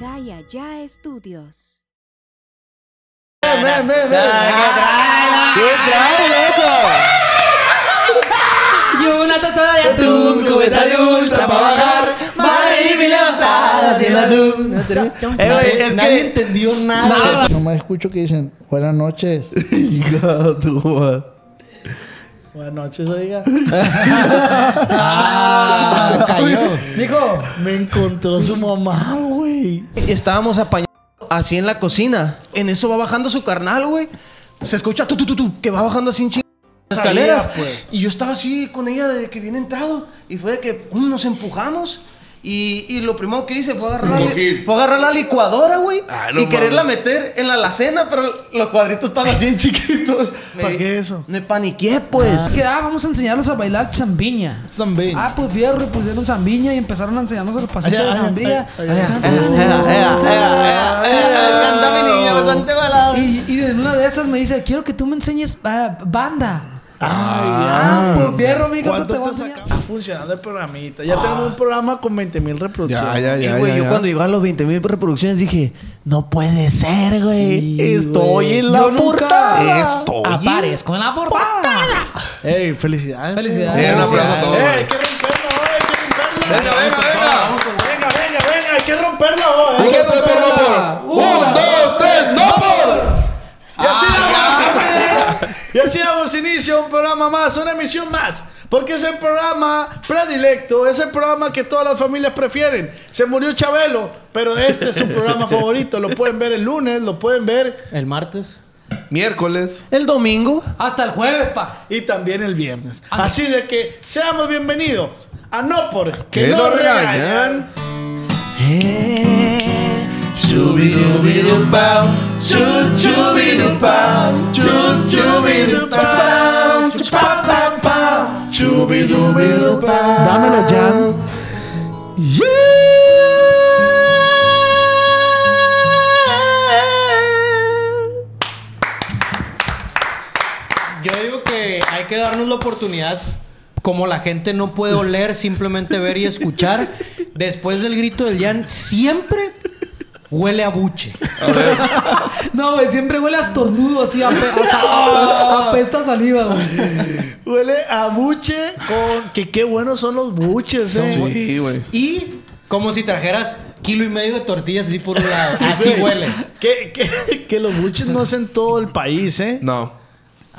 Acá y allá estudios. Ven, ven, ven, ven. ¿Qué trae, loco? Y una tostada de atún, cubeta de ultra para bajar. Madre y mi levantada hacia. Eh, es Nadie entendió nada. Nomás escucho que dicen, buenas noches. Tu. Buenas noches, oiga. Ah, cayó. Dijo, Me encontró su mamá, güey. Estábamos apañando así en la cocina. En eso va bajando su carnal, güey. Se escucha tu, tu, tu, tu, que va bajando así en ching- escaleras. Salía, pues. Y yo estaba así con ella de que viene entrado. Y fue de que pum, nos empujamos. Y, y lo primero que hice fue agarrar, la, li- fue agarrar la licuadora, güey. Ah, no y quererla mames. meter en la alacena, pero los cuadritos estaban así en chiquitos. ¿Para Me- qué eso? Me paniqué, pues. que ah, vamos a enseñarlos a bailar zambiña. También. Ah, pues fierro, y pusieron zambiña y empezaron a enseñarnos el pasito Allá, de balada. Y, en una de esas me dice, quiero que tú me enseñes ah, banda. Ay, Ah, pues fierro, mijo, ¿Cuánto te te funcionando el programita. Ya tenemos un programa con 20 mil reproducciones. Ya, ya, Y, ya. güey, ya, yo ya. cuando llegó a los 20 mil reproducciones dije, no puede ser, güey. Sí, Estoy güey. en la Yo nunca portada. Estoy. Aparezco en la portada. Ey, felicidades. Felicidades. Bien, un aplauso a todos. Ey, hay que romperla hoy, hay que romperla. Venga, venga, venga. Venga, venga, venga, hay que romperla hoy. Hay Hay que tres, por. Un, dos, tres, no por. Y así damos. Y así damos inicio a un programa más, una emisión más. Porque es el programa predilecto, es el programa que todas las familias prefieren. Se murió Chabelo, pero este es su programa favorito. Lo pueden ver el lunes, lo pueden ver El martes. Miércoles. El domingo. Hasta el jueves, pa. y también el viernes. Ande. Así de que seamos bienvenidos a No Por Que Que No no Regañan. Chu- chubidupau, chu- chubidupau, chupapapau, chubidubidupau. Dámelo, Jan. Yo digo que hay que darnos la oportunidad, como la gente no puede oler, simplemente ver y escuchar. Después del grito del Jan, siempre huele a buche. No, güey, siempre huele a estornudo así, a, pe- a, a- saliva, güey. Huele a buche con... Que qué buenos son los buches, eh. Sí, güey. Y como si trajeras kilo y medio de tortillas así por un lado. Así huele. Que, que, que los buches no es en todo el país, ¿eh? No.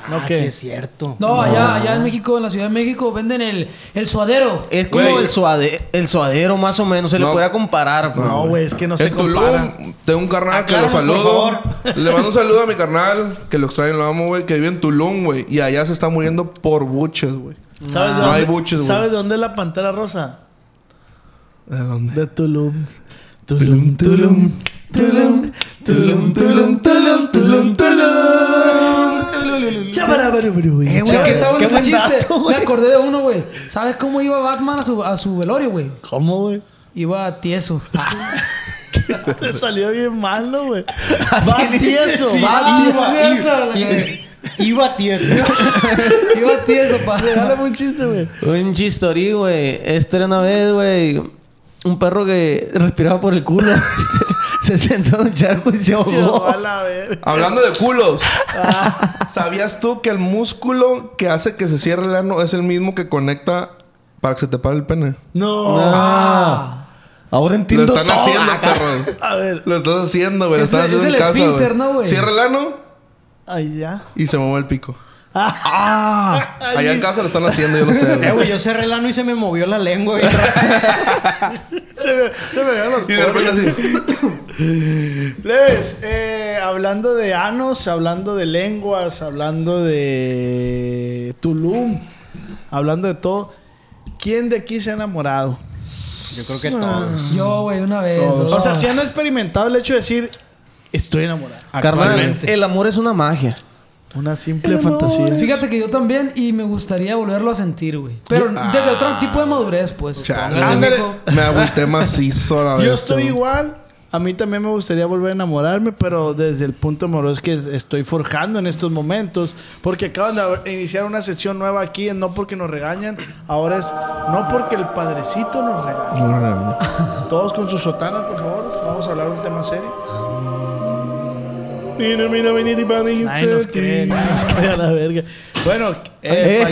¿No ah, qué? sí es cierto. No, allá, allá en México, en la Ciudad de México, venden el, el suadero. Es como el, suade- el suadero, más o menos. Se le podría comparar. pues. No, güey, es que no se En compara. Tulum, tengo un carnal que lo saludo. favor. Le mando un saludo a mi carnal, que lo extraño, lo amo, güey, que vive en Tulum, güey. Y allá se está muriendo por buches, güey. ¿Sabes de No dónde, hay buches, güey. ¿Sabes de dónde es la pantera rosa? ¿De dónde? De Tulum. Tulum, Tulum. Tulum, Tulum, Tulum, Tulum, Tulum, Tulum. Eh, güey, que chiste. Me acordé de uno, güey. ¿Sabes cómo iba Batman a su, a su velorio, güey? ¿Cómo, güey? Iba tieso. Te salió bien mal, ¿no, güey? Va tieso. Sí, va iba, tieso. iba, iba, iba tieso. iba tieso, pa. Regálame un chiste, güey. Un chistorí, güey. Esta era una vez, güey. Un perro que respiraba por el culo. se sentó en un charco y se ahogó. a la. Hablando de culos. ¿Sabías tú que el músculo que hace que se cierre el ano es el mismo que conecta para que se te pare el pene? No. Ah. Ahora Lo entiendo están todo. haciendo, perros. A ver. Lo estás haciendo, güey. Lo estás haciendo es en el casa, esfínter, ¿no, güey? Cierra el ano Ahí ya. y se mueve el pico. Ah. Allá en casa lo están haciendo, yo lo sé. Eh, güey. yo cerré el ano y se me movió la lengua. güey. Se me, se me vean los Y de repente así. Leves, eh, hablando de anos, hablando de lenguas, hablando de Tulum, hablando de todo. ¿Quién de aquí se ha enamorado? Yo creo que todos. Yo, güey, una vez. O sea, si han experimentado el hecho de decir, estoy enamorado. Carnal, el amor es una magia. Una simple fantasía. Fíjate que yo también y me gustaría volverlo a sentir, güey. Pero desde otro tipo de madurez, pues. Chale. Me agüité macizo la vez. Yo estoy igual, A mí también me gustaría volver a enamorarme, pero desde el punto amoroso que es- estoy forjando en estos momentos, porque acaban de iniciar una sección nueva aquí, en no porque nos regañan, ahora es no porque el padrecito nos regaña. Todos con sus sotanas, por favor, vamos a hablar de un tema serio. Ay, nos creen, nos creen a la verga. Bueno, eh,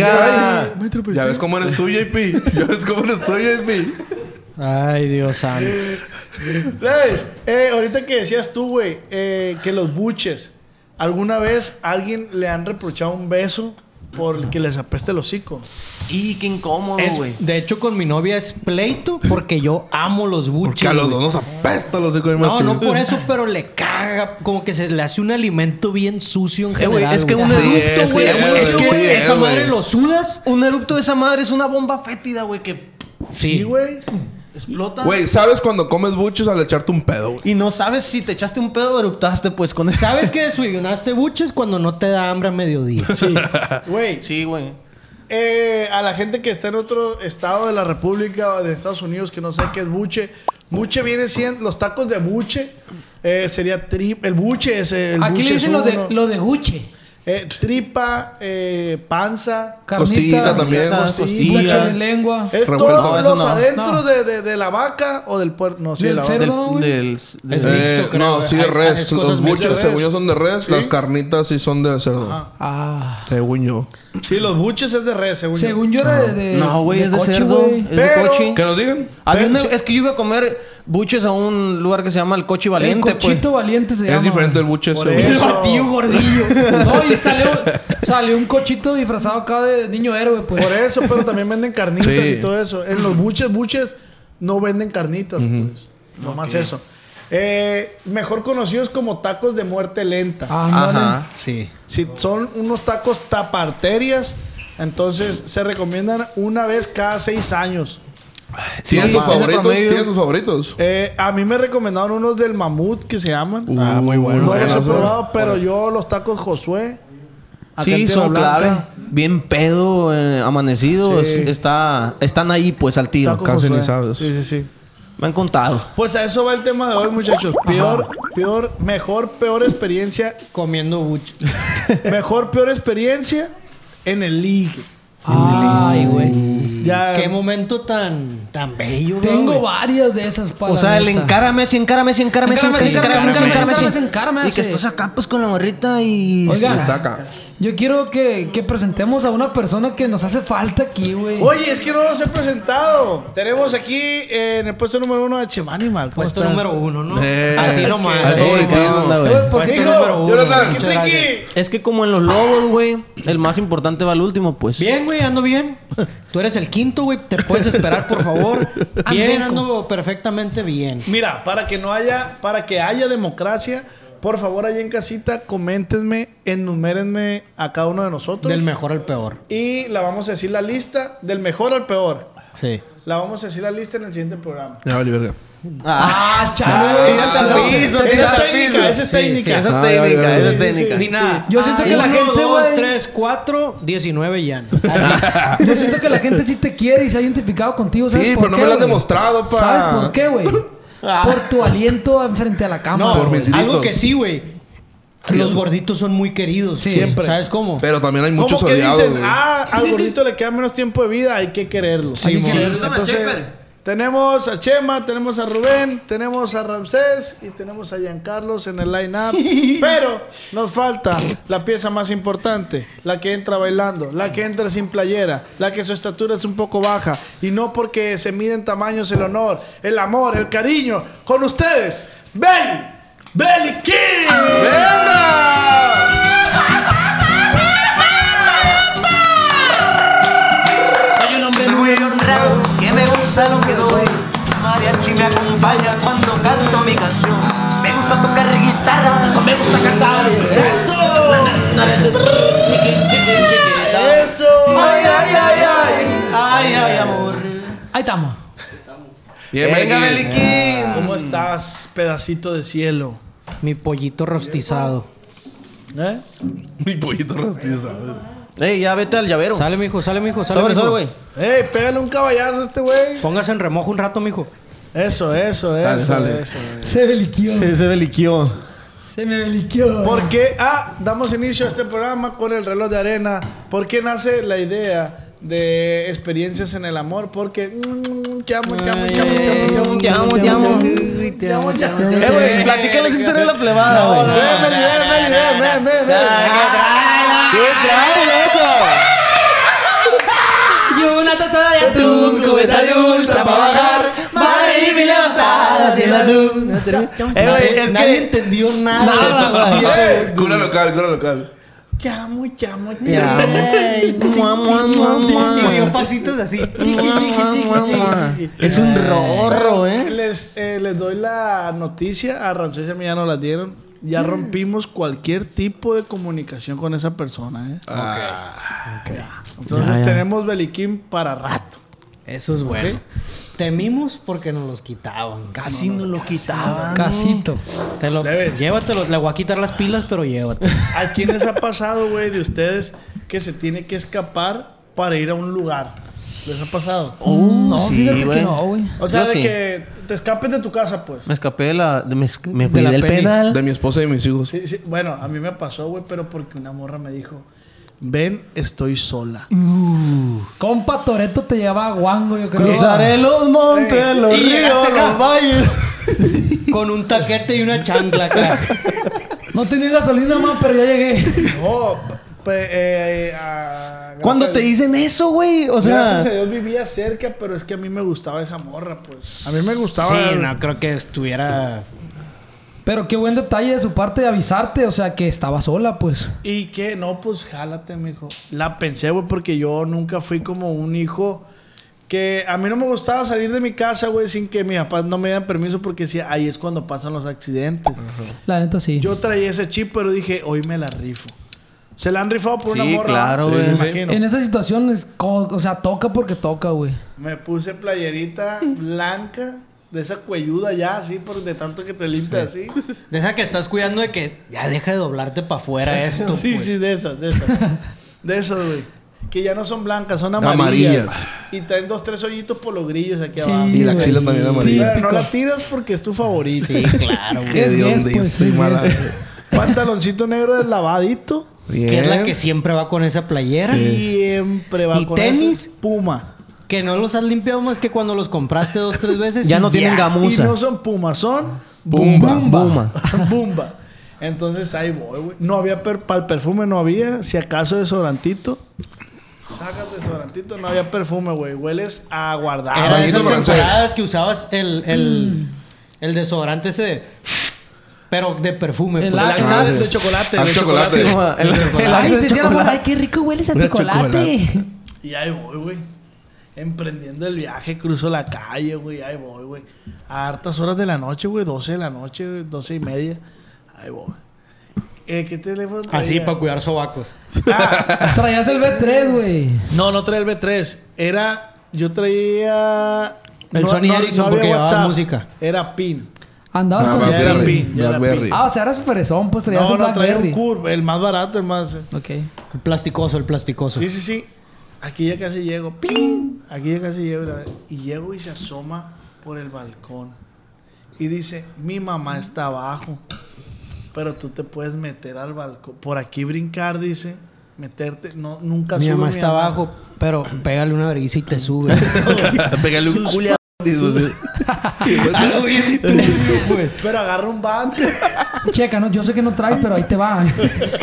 Ya ves cómo eres tú, JP. Ya ves cómo eres tú, JP. Ay, Dios santo. ¿Sabes? Eh, ahorita que decías tú, güey, eh, que los buches, ¿alguna vez a alguien le han reprochado un beso por que les apeste el hocico? Y qué incómodo, güey. de hecho, con mi novia es pleito porque yo amo los buches. Porque a los dos nos apesta los hijos de No, no por eso, pero le caga. Como que se le hace un alimento bien sucio en Eh, güey, general. es que un Sí, güey. es, que esa madre lo sudas. Un eructo de esa madre es una bomba fétida, güey, que Sí, güey. Explota. Güey, ¿sabes cuando comes buches al echarte un pedo, güey? Y no sabes si te echaste un pedo o eruptaste, pues, con eso. ¿Sabes que desayunaste buches cuando no te da hambre a mediodía? Sí. Güey, Sí, güey. eh, a la gente que está en otro estado de la República o de Estados Unidos que no sé qué es buche, buche viene siendo los tacos de buche. eh, sería trip, el buche es el Aquí buche le dicen lo de, uno. lo de Guche. Eh, tripa, eh, panza, Costilla Carnita, también. costilla. De lengua. Es Revuelto. todo No, eso los no. adentros No. De, de, de la vaca o del puerco. No, sí, Del la cerdo. del, del- Es Eh, mixto, creo, no, sí, Hay- es res. Los buches, según yo, son de res. ¿Sí? Las carnitas sí son de cerdo. Ajá. Ah. Según yo. Sí, los buches es de res, según, yo. Según yo era de, de. No, güey, es de coche, cerdo. Es de Pero- cochi. ¿Que nos digan? Es que yo iba a comer buches a un lugar que se llama el Cochi El Valiente, pues. cochito valiente se llama. Es diferente el buche. Por eso. El batillo gordillo. No, y salió, salió un cochito disfrazado acá de niño héroe, pues. Por eso, pero también venden carnitas Sí. y todo eso. En los buches, buches no venden carnitas, pues. No más eso. Eh, mejor conocidos como tacos de muerte lenta. Ándale. Ajá. Sí. Si son unos tacos taparterias, entonces se recomiendan una vez cada seis años. ¿Tienes Sí, tus ese favoritos? ¿Tienes tus favoritos? Eh, a mí me recomendaron unos del mamut que se llaman. Ah, muy bueno. no los he probado, pero yo los tacos Josué. acá Sí, son clave. Bien pedo, eh, amanecidos. Sí. Está, están ahí, pues, al tiro. sabes. Sí, sí, sí. Me han contado. Pues a eso va el tema de hoy, muchachos. Peor, peor, mejor, peor experiencia. Comiendo buches. Mejor, peor experiencia en el league. Ay, güey. Ya. Qué momento tan, tan bello, ¿no, Tengo güey? varias de esas para O sea, el neta. encárame, sí, encárame, sí, encárame, sí, Encárame, sí, encárame, sí, encárame, sí. Y que estás acá, pues, con la morrita y... Oiga. Se saca. Yo quiero que, que presentemos a una persona que nos hace falta aquí, güey. Oye, es que no los he presentado. Tenemos aquí eh, en el puesto número uno a Chemanimal. ¿Cómo Puesto estás? número uno, ¿no? Eh, Así nomás. Eh, favoritismo. ¿qué onda, güey? Eh, ¿por qué? Puesto. Es que como en los lobos, güey, el más importante va al último, pues. Bien, güey, ando bien. Tú eres el quinto, güey. Te puedes esperar, por favor. Bien, ando perfectamente bien. Mira, para que no haya, para que haya democracia, por favor, allá en casita, coméntenme, enumérenme a cada uno de nosotros. Del mejor al peor. Y la vamos a decir la lista, del mejor al peor. Sí. La vamos a decir la lista en el siguiente programa. Ya vale, verga. Ah, chale. Tírate al piso, Esa es tírate al técnica, piso. esa es técnica. Esa es Ah, técnica, esa es técnica. Ni nada. Yo siento que la gente, dos, güey- tres, cuatro, diecinueve ya. Así. Yo siento que la gente sí te quiere y se ha identificado contigo. ¿sabes Sí, por pero no qué, me lo has güey? demostrado, pa. ¿Sabes por qué, güey? Ah. Por tu aliento enfrente a la cámara. No, Por mis gritos. algo que sí, güey. Los gorditos son muy queridos. Sí. Siempre. ¿Sabes cómo? Pero también hay muchos Como que odiados, dicen, güey. ah, al gordito le queda menos tiempo de vida, hay que quererlo. Hay que Sí, quererlo. Entonces, tenemos a Chema, tenemos a Rubén, tenemos a Ramsés y tenemos a Giancarlos en el line-up. Pero nos falta la pieza más importante, la que entra bailando, la que entra sin playera, la que su estatura es un poco baja. Y no porque se miden tamaños el honor, el amor, el cariño. Con ustedes, Belly, Belly King. Soy un hombre muy honrado, que me gusta lo me gusta cantar. ¡Eso! Eso. Ay, ay, ay, ay, ay, ay, amor. Ahí estamos. Bien, Venga, Meliquín. Beliquín. ¿Cómo estás, pedacito de cielo? Mi pollito rostizado. ¿Eh? Mi pollito rostizado. Ey, ya vete al llavero. Sale, mijo, sale, mijo, sale. Sobre, mijo. sobre, güey. ¡Ey, pégale un caballazo a este güey! Póngase en remojo un rato, mijo. Eso, eso, Sale, eso, sale. eso. Se beliquió. Se, se beliquió. Se me beliquió. Porque, ah, damos inicio a este programa con el reloj de arena. ¿Por qué nace la idea de experiencias en el amor? Porque, mm, te amo, te amo, te amo, te amo, Te amo, te amo. te amo, te amo. Eh, güey, platica las historias de la plebada, güey. ven, ven, ven, ven, ven, ven. ¿Qué trae, loco? Y una tostada de atún, cubeta de ultra para hacia la duna. Eh, güey, es Nadie que... entendió nada. Nada, de eso. güey. Cura local, cura local. Te amo, te amo, te Te amo. Y dio pasitos así. Es un rorro, ¿eh? Les, eh, les doy la noticia, a Rancés y a mí ya nos la dieron. Ya rompimos cualquier tipo de comunicación con esa persona, ¿eh? Ya. Entonces Ya, ya. tenemos Beliquín para rato. Eso es bueno. Temimos porque nos los quitaban. Casi no lo quitaban. Casito. Te lo, llévatelo. Le voy a quitar las pilas, pero llévatelo. ¿A quién les ha pasado, güey, de ustedes que se tiene que escapar para ir a un lugar? ¿Les ha pasado? no, sí, fíjate güey. que no, güey. O sea, Yo de sí. que te escapes de tu casa, pues. Me escapé de la... de- me, me fui la del penal. De mi esposa y mis hijos. Sí, sí. Bueno, a mí me pasó, güey, pero porque una morra me dijo, ven, estoy sola. Compa Toreto te lleva a Guango, yo creo. Cruzaré los montes, los Y ríos, los valles. Con un taquete y una chancla acá. No tenía gasolina más, pero ya llegué. No, pe- eh, Cuando gracias- te dicen eso, güey, o Gracias a sea... Dios vivía cerca, pero es que a mí me gustaba esa morra, pues. A mí me gustaba. Sí, no creo que estuviera. Pero qué buen detalle de su parte de avisarte, o sea, que estaba sola, pues. ¿Y qué? No, pues jálate, mijo. La pensé, güey, porque yo nunca fui como un hijo que a mí no me gustaba salir de mi casa, güey, sin que mis papás no me dieran permiso porque decía, ahí es cuando pasan los accidentes. La neta sí. Yo traía ese chip, pero dije, hoy me la rifo. Se la han rifado por una Sí, morra. claro, güey. Sí, imagino. En esa situación, es o sea, toca porque toca, güey. Me puse playerita blanca, de esa cuelluda ya, así, por de tanto que te limpia así. De esa que estás cuidando de que ya deja de doblarte para afuera esto. sí, pues. sí, de esas, de esas. De esas, güey. Que ya no son blancas, son amarillas. Amarillas. Y traen dos, tres hoyitos por los grillos aquí Sí, abajo. Y la axila también amarilla. No la tiras porque es tu favorita. Sí, claro, güey. Qué dónde pues, diez. Pantaloncito negro deslavadito. Bien. Que es la que siempre va con esa playera. Siempre va ¿Y con tenis? Puma. Que no los has limpiado más que cuando los compraste dos, tres veces. Ya y no tienen Y gamuza. no son Puma, son Bumba. Bumba. Bumba. Entonces ahí voy, güey. No había per para el perfume, no había. Si acaso desodorantito. Sacas desodorantito, no había perfume, güey. Hueles a guardado. Era de esas temporadas que usabas el, el, el desodorante ese de... Pero de perfume. El pues. Ah, de, de chocolate, de chocolate. chocolate. El, el, el Ay, Axe de te hicieron, chocolate. ay, qué rico hueles a chocolate. chocolate. Y ahí voy, güey. Emprendiendo el viaje, cruzo la calle, güey. Ahí voy, güey. A hartas horas de la noche, güey. 12 de la noche, güey, 12 y media. Ahí voy. Eh, ¿Qué teléfono traía? Así para cuidar sobacos. Ah, Traías el B3, güey. no, no traía el B3. Era... Yo traía... El Sony Ericsson porque llevaba música. Era PIN. Andabas Ah, con ya era Blackberry. pin, ya era Blackberry. pin. Ah, o sea, eras fresón, pues traías No, un no, traía un Blackberry. Curve. El más barato, el más... Ok. El plasticoso, el plasticoso. Sí, sí, sí. Aquí ya casi llego. ¡Ping! Aquí ya casi llego. Y llego y se asoma por el balcón. Y dice, mi mamá está abajo. Pero tú te puedes meter al balcón. Por aquí brincar, dice. Meterte. No, nunca Mi sube mamá está abajo, pero pégale una vergüenza y te sube. Pégale un Algo bien turbio, pues. Pero agarra un band. Checa, no, yo sé que no traes, pero ahí te va.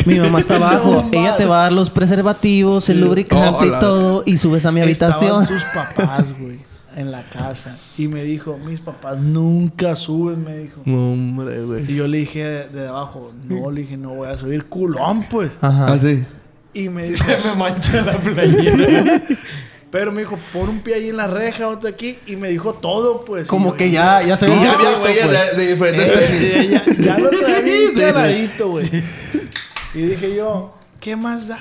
Mi mamá está abajo. Ella te va a dar los preservativos, el lubricante y todo. Y subes a mi habitación. Estaban sus papás, güey. En la casa. Y me dijo, mis papás nunca suben, me dijo. No, hombre, güey. Y yo le dije de, de abajo, no, le dije, no voy a subir culón, pues. Ajá. Así. Y me dijo, Me mancha la playera. Pero me dijo, pon un pie ahí en la reja, otro aquí. Y me dijo todo, pues. Como que ya, ya se Y ve ya había pues. de, de diferentes Eh, tenis. ya, ya lo traía bien güey. Y dije yo, ¿qué más da?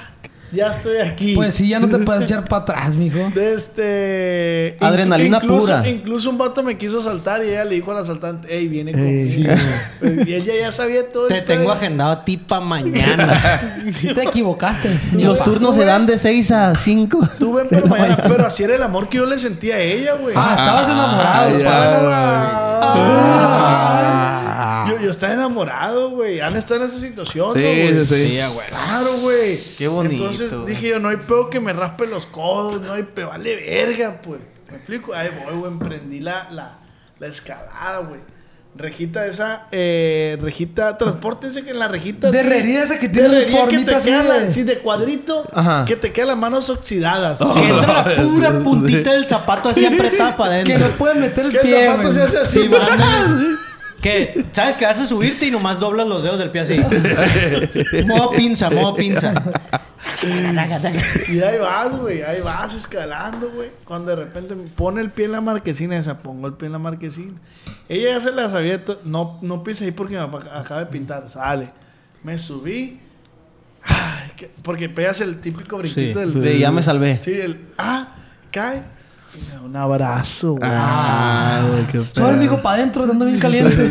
Ya estoy aquí. Pues sí, ya no te puedes echar para atrás, mijo. De este... Adrenalina incluso, pura. Incluso un vato me quiso saltar y ella le dijo al asaltante, hey, viene conmigo. Pues, y ella ya sabía todo. Te tengo pedo. agendado a ti para mañana. Te equivocaste. Los turnos se dan de 6 a 5. Tuve pero mañana, pero así era el amor que yo le sentía a ella, güey. Ah, estabas enamorado. ya, Ah. Yo, yo estaba enamorado, güey. Ana está en esa situación, ¿no, Sí, güey. sí, sí. Claro, güey. Qué bonito, Entonces güey. dije yo, no hay peor que me raspe los codos, no hay peor, vale verga, pues. ¿Me explico? Ahí voy, güey, emprendí la, la, la escalada, güey. Rejita esa, eh, rejita, transpórtense que en la rejita... De herrería esa que de tiene herrería que te así queda la- de- sí, de cuadrito, Ajá. que te quedan las manos oxidadas. que entra la pura puntita del zapato así apretada para Que adentro. no puedes meter el Que el pie, zapato güey. se hace así, Sí, van. Que, ¿sabes que vas a subirte y nomás doblas los dedos del pie así? modo pinza, modo pinza. Y ahí vas, güey, ahí vas escalando, güey. Cuando de repente me pone el pie en la marquesina, esa pongo el pie en la marquesina. Ella ya se la sabía, to- no, no pisa ahí porque me acaba de pintar, sale. Me subí. Ay, que- porque pegas el típico brinquito del. De ya me salvé. Sí, el. Ah, cae. Un abrazo, güey. Ah, qué Sobre, mijo, para adentro, dando bien caliente.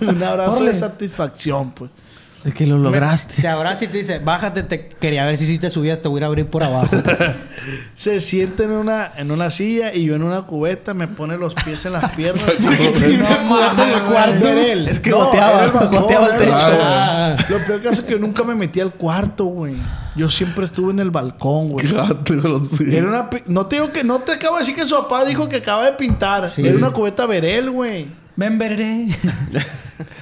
un abrazo Órale. de satisfacción, pues. De que lo lograste. Te abraza y te dice, bájate, te quería ver si sí te subías, te voy a ir a abrir por abajo. Se sienta en una, en una silla y yo en una cubeta me pone los pies en las piernas. No mames, en el cuarto. Verel. Es que No, goteaba, era el balcón, goteaba el techo. Ah. Lo peor que hace es que yo nunca me metí al cuarto, güey. Yo siempre estuve en el balcón, güey. Era una no te digo que no te acabo de decir que su papá dijo que acaba de pintar. Sí. Era una cubeta Verel, güey. Ven, veré.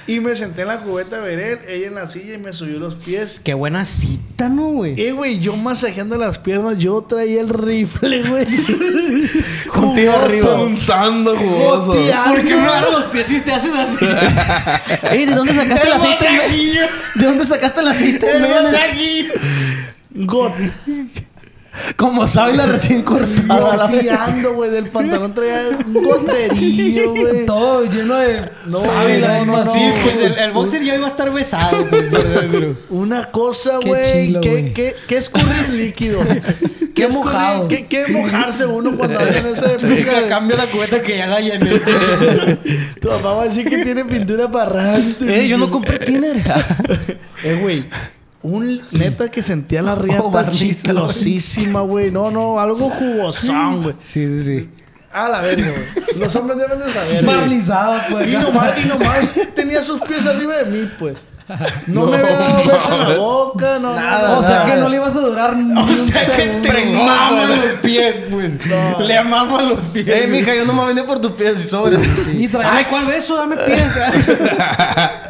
Y me senté en la cubeta Verel, ella en la silla y me subió los pies. Qué buena cita, ¿no, güey? Eh, güey, yo masajeando las piernas, yo traía el rifle, güey. Contigo arriba. Un sando jugoso. ¿Por qué me agarras los pies y te haces así? Ey, ¿de dónde sacaste el aceite? men? ¿De dónde sacaste el aceite? El. Got- Como sabe la recién cortada. Goteando, güey. Del pantalón traía un goterillo, güey. Todo lleno de No, sábila no, no. Sí, pues el, el boxer ya iba a estar besado. pues. Una cosa, Qué güey. ¿Qué, güey. qué, qué escurrir líquido? Qué escurrir- mojado. ¿Qué, qué mojarse uno cuando anda en esa época? Cambio la cubeta que ya la llené. Tu papá va a decir que tiene pintura para. Eh, yo no compré tiner. Eh, güey. Un neta que sentía la riata Oh, chiclosísima, güey. No, no, algo jugosón, güey. Sí, sí, sí. A la verga, güey. Los hombres deben de saber. Barnizado, pues. Y nomás, y nomás tenía sus pies arriba de mí, pues. No, me había dado beso en la boca, no, nada. O sea que no le ibas a durar ni un O sea que te los pies, pues. No. Le maman los pies. Eh, mija, yo no me vendí por tus pies y sobre. Y traía Ay, ¿cuál beso? Dame pies.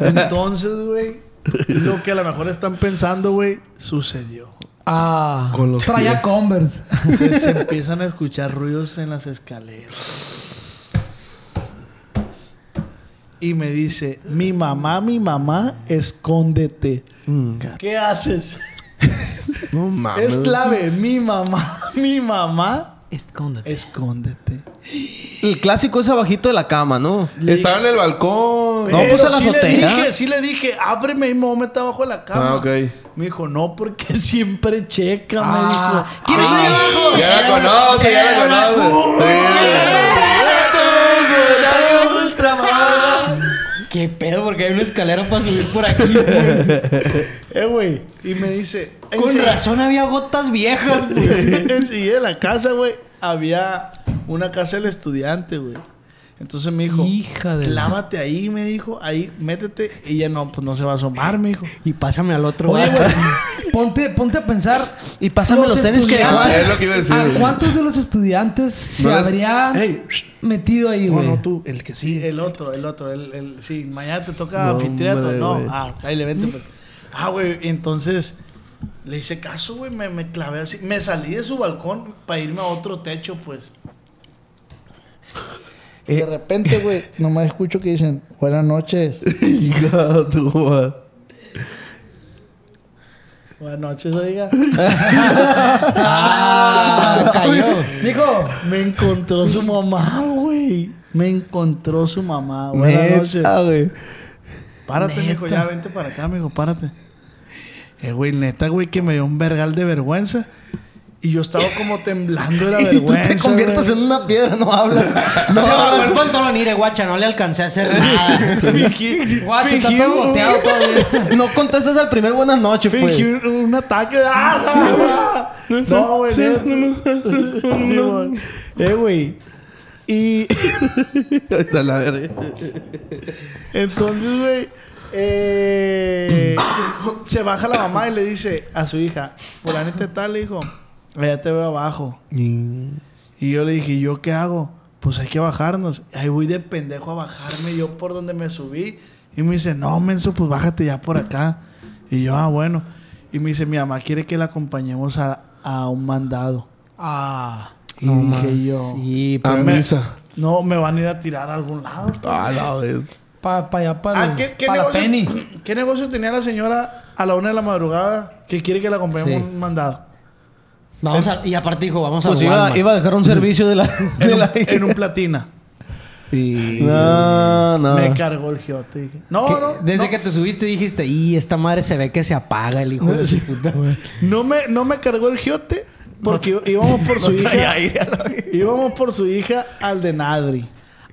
Entonces, güey, lo que a lo mejor están pensando, güey, sucedió. Ah, Con los traía pies. Converse. Se, se empiezan a escuchar ruidos en las escaleras. Y me dice, mi mamá, mi mamá, escóndete. ¿Qué haces? No mames. Es clave, mi mamá, mi mamá, Escóndete. escóndete. El clásico es abajito de la cama, ¿no? Estaba en el balcón. No, pues, a la sí le azotea. dije, sí le dije, ábreme y me voy a meter abajo de la cama. Ah, ok. Me dijo, no, porque siempre checa, Ah, me dijo. ¿Quién es de abajo? Ya la conoce, ya la conoce. ¿Qué pedo? Porque hay una escalera para subir por aquí. pues. Eh, güey. Y me dice... Con "Ense- razón había gotas viejas, pues. Enseguida de la casa, güey, había una casa del estudiante, güey. Entonces me dijo, Hija de la- clávate ahí, me dijo, ahí, métete. Y ella no, pues no se va a asomar, me dijo. Y pásame al otro Oye, güey, ponte, ponte a pensar. Y pásame los tenis que dejaba. Es lo que iba a decir, ¿A cuántos de los estudiantes se No les- habrían metido ahí, no, güey? no, tú, el que sí, el otro, el otro, el, el sí, mañana te toca No, anfiteatro, no, ah, ahí le vente, pues. Ah, güey, entonces le hice caso, güey, me, me clavé así, me salí de su balcón para irme a otro techo, pues. Y de repente, güey, nomás escucho que dicen, buenas noches. Buenas noches, oiga. Ah, cayó. Dijo, Me encontró su mamá, güey. Me encontró su mamá. Buenas noches. Güey. Párate, mijo, ya vente para acá, mijo, párate. Eh, güey, neta, güey, que me dio un vergal de vergüenza. Y yo estaba como temblando de la vergüenza. Te conviertes en una piedra, no hablas. No Se bajó el hablas. pantalón y de guacha, no le alcancé a hacer nada. Fingí- Guacho, está todo un- goteado todavía. No contestas al primer buenas noches, pues. Fingí un, un ataque de... ¡Ah! No, güey. no. Sí, güey. Eh, güey. Y Está la verga. entonces, güey... eh, se baja la mamá y le dice a su hija... Fulanita tal, le dijo... Allá te veo abajo. Y yo le dije, ¿yo qué hago? Pues hay que bajarnos. Ahí voy de pendejo a bajarme yo por donde me subí. Y me dice, no, menso, pues bájate ya por acá. Y yo, ah, bueno. Y me dice, mi mamá quiere que la acompañemos a, a un mandado. Ah. Y dije yo, Sí, A pero misa. no, me van a ir a tirar a algún lado. Ah, la vez. Para allá, para Ah, ¿qué, qué la negocio, penny. ¿Qué negocio tenía la señora a la una de la madrugada que quiere que la acompañemos a Sí. un mandado? Vamos a, y aparte dijo, vamos Pues a iba, Walmart. iba a dejar un servicio de la. En un, la- en un platina. Y... No, no. Me cargó el giote. Dije, no, Que- no. Desde no. que te subiste dijiste, y esta madre se ve que se apaga el hijo de su puta. No me, no me cargó el giote porque íbamos por su hija. íbamos por su hija al de Nadri.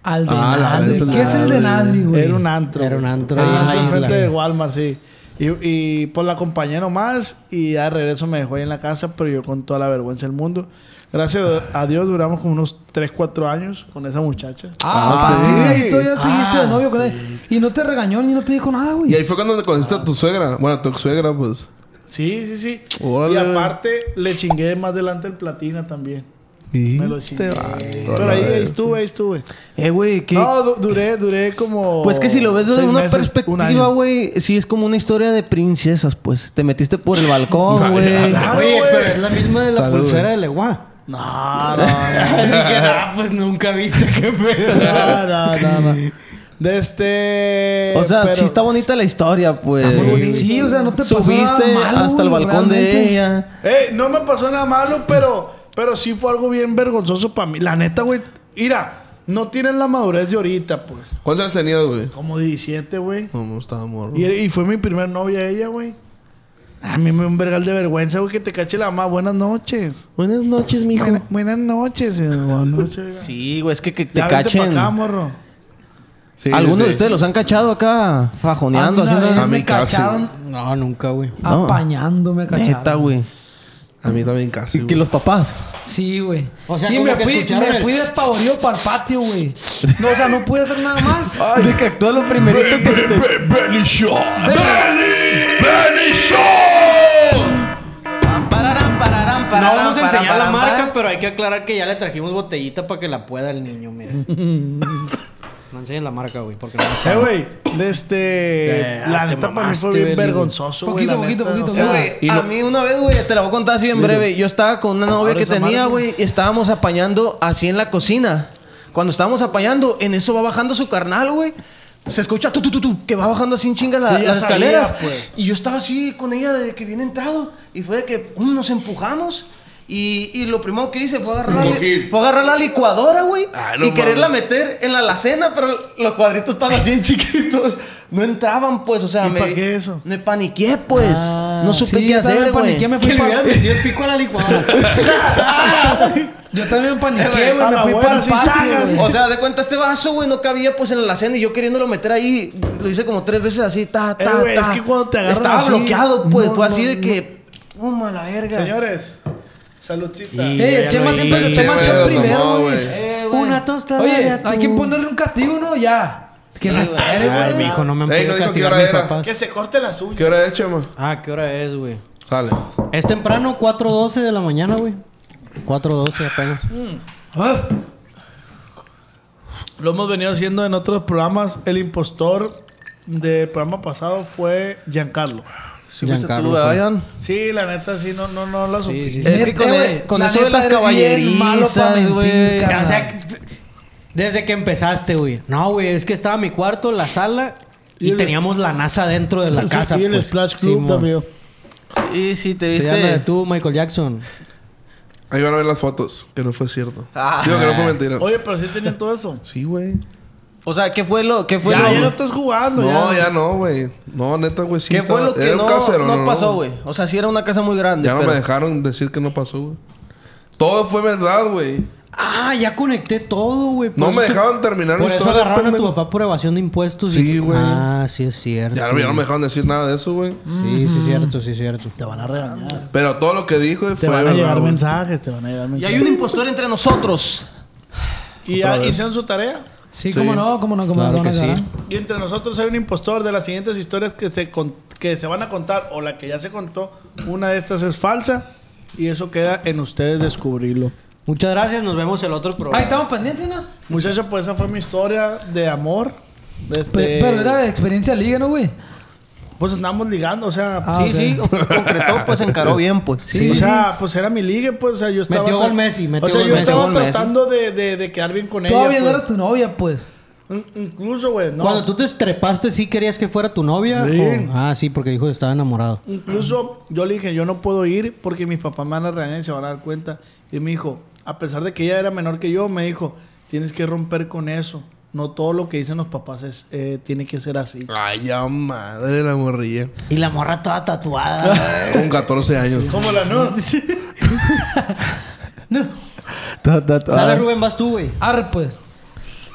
Al de Ah, la ¿Qué es el de Nadri, güey? Era un antro. Era un antro Era ahí un en la antro isla, enfrente de. Walmart, sí. Y, y pues la acompañé nomás y de regreso me dejó ahí en la casa, pero yo con toda la vergüenza del mundo. Gracias a Dios duramos como unos 3, 4 años con esa muchacha. Ah, a partir de ahí todavía seguiste de novio con. Y no te regañó ni no te dijo nada, Y güey. ahí fue cuando te conociste a tu suegra. Bueno, a tu suegra, pues. Sí, sí, sí. Órale. Y aparte le chingué más adelante el platina también. Y Me lo chingué. vale, Pero ahí, estuve, ahí estuve. Eh, güey, ¿qué? No, du- duré, duré como. Pues que si lo ves desde una meses, perspectiva, güey, sí es como una historia de princesas, pues. Te metiste por el balcón, güey. Claro, Oye, güey. pero es la misma de la Salud, pulsera de Legua. No, no, no. Dije, ah, pues nunca viste qué pedo. No, no, no, no. De este. O sea, pero- sí está bonita la historia, pues. Está muy bonita. Sí, o sea, no te pasó Subiste nada malo, hasta el balcón de ella. Eh, no me pasó nada malo, pero, pero sí fue algo bien vergonzoso para mí. La neta, güey. Mira, no tienen la madurez de ahorita, pues. ¿Cuántos años tenías, güey? Como 17, güey. No, no estaba morro. Y, y fue mi primer novia ella, güey. A mí me un vergal de vergüenza, güey, que te cache la mamá. Buenas noches. Buenas noches, mijo. Buena- buenas noches. eh, Buenas noches. Sí, güey, es que, que te Ya vente pa' cachen. acá, morro. Sí, ¿Algunos sí. de ustedes los han cachado acá fajoneando, haciendo... A mí me casi, cacharon No, nunca, güey. No. apañándome, cacharon. Neta, güey. A mí también casi. Que güey. los papás. Sí, güey. O sea, y como me que fui, me fui despavorido para el patio, güey. No, o sea, no pude hacer nada más. De que actúa lo primerito que se te... Benny Shaw. Pararán, pararán, No pararán, vamos a enseñar la pararán, marca, pararán. pero hay que aclarar que ya le trajimos botellita para que la pueda el niño, mira. no enseñes la marca, güey, porque no Eh, güey, de este. Eh, la neta para mí fue bien vergonzoso, güey. Poquito, poquito, poquito, o sea, Sí, güey. y A mí una vez, güey, te la voy a contar así en breve. Yo estaba con una novia Ahora que tenía, güey, y estábamos apañando así en la cocina. Cuando estábamos apañando, en eso va bajando su carnal, güey. Se escucha tu, tu, tu, tu, que va bajando así en chinga la- Sí, las sabía, escaleras. pues. Y yo estaba así con ella de que viene entrado. Y fue de que pum, nos empujamos. Y, y lo primero que hice fue agarrar, la, fue agarrar la licuadora, güey. Ah, no y quererla mames. meter en la alacena, pero los cuadritos estaban así en chiquitos. No entraban, pues, o sea, ¿Y me, pa' qué eso? me paniqué, pues. Ah, no supe Sí, qué hacer, me güey. paniqué, me Que fui le hubieras para... metido el pico a la licuadora. Yo también me paniqué, Eh, güey. Me fui para el patio. O sea, de cuenta, este vaso, güey, no cabía pues en la alacena y yo queriéndolo meter ahí, lo hice como tres veces así, ta, ta, Eh, güey, ta. es que cuando te agarran Estaba así, bloqueado, pues, no, fue no, así de no. que, toma la verga. Señores, saludcita. Y- Eh, Chema siempre toma shot lo primero, güey. Eh, güey. Una tostada Oye, de hay que ponerle un castigo, ¿no? Ya. Que se Ay, güey. mijo, no me han Ey, no dijo qué castigar hora mis era. papás. Que se corte la suya. ¿Qué hora es, Chema? Ah, ¿qué hora es, güey? Sale. Es temprano, 4.12 de la mañana, güey. 4.12 apenas. Lo hemos venido haciendo en otros programas. El impostor del programa pasado fue Giancarlo. Sí, fuiste Giancarlo tú, fue. Ian. Sí, la neta, sí, no, no, no la supe. sí, Es que con, güey, con la eso de las caballerizas, güey. O sea, desde que empezaste, güey. No, güey, es que estaba mi cuarto, la sala y, Y el- teníamos la NASA dentro de la Sí, casa. y el pues. Splash Club Simón. también. Sí, sí, te Se llama viste. tú, Michael Jackson. Ahí van a ver las fotos, que no fue cierto. Ah. Digo que no fue mentira. Oye, pero sí tenían todo eso. Sí, güey. O sea, ¿qué fue lo que fue Ya, lo, ya no estás jugando. No, ya. ya no, güey. No, neta, güey. Sí ¿Qué fue lo que no, casero, no pasó, güey? O sea, sí era una casa muy grande. Ya no pero- me dejaron decir que no pasó, güey. Todo fue verdad, güey. Ah, ya conecté todo, güey. No me te- dejaban terminar Por eso agarraron a tu papá por evasión de impuestos. Sí, y- güey. Ah, sí es cierto. Ya, no- ya no me dejaron decir nada de eso, güey. Sí, sí es cierto, sí es cierto. Te van a regañar. Pero todo lo que dijo Te fue van a verdad, llegar mensajes, te van a llegar Y mensajes. hay un impostor entre nosotros. ¿Y hicieron su tarea? Sí, Sí. cómo no, cómo no, cómo Claro no. que sí. Y entre nosotros hay un impostor de las siguientes historias que se, con- que se van a contar o la que ya se contó. Una de estas es falsa y eso queda en ustedes descubrirlo. Muchas gracias, nos vemos el otro programa. Ahí estamos pendientes, ¿no? Muchachos, pues esa fue mi historia de amor. De este- Pe- Pero era de experiencia liga, ¿no, güey? Pues andamos ligando, o sea... Ah, sí, sí, o- concretó, pues encaró bien, pues. Sí, o sí. sea, pues era mi ligue, pues, o sea, yo estaba... Metió gol Messi, metió o sea, yo Messi. estaba tratando de, de, de quedar bien con Todavía ella, no pues. era tu novia, pues. In- Incluso, güey, no. Cuando tú te estrepaste, ¿sí querías que fuera tu novia? Sí. o- Ah, sí, porque dijo que estaba enamorado. Incluso yo le dije, yo no puedo ir porque mis papás me van a regañar y se van a dar cuenta. Y me dijo, a pesar de que ella era menor que yo, me dijo, tienes que romper con eso. No todo lo que dicen los papás es, eh, tiene que ser así. Ay, ya madre la morrilla. Y la morra toda tatuada. Con 14 años. Como la no. Sale Rubén, vas tú, güey. Arre, pues.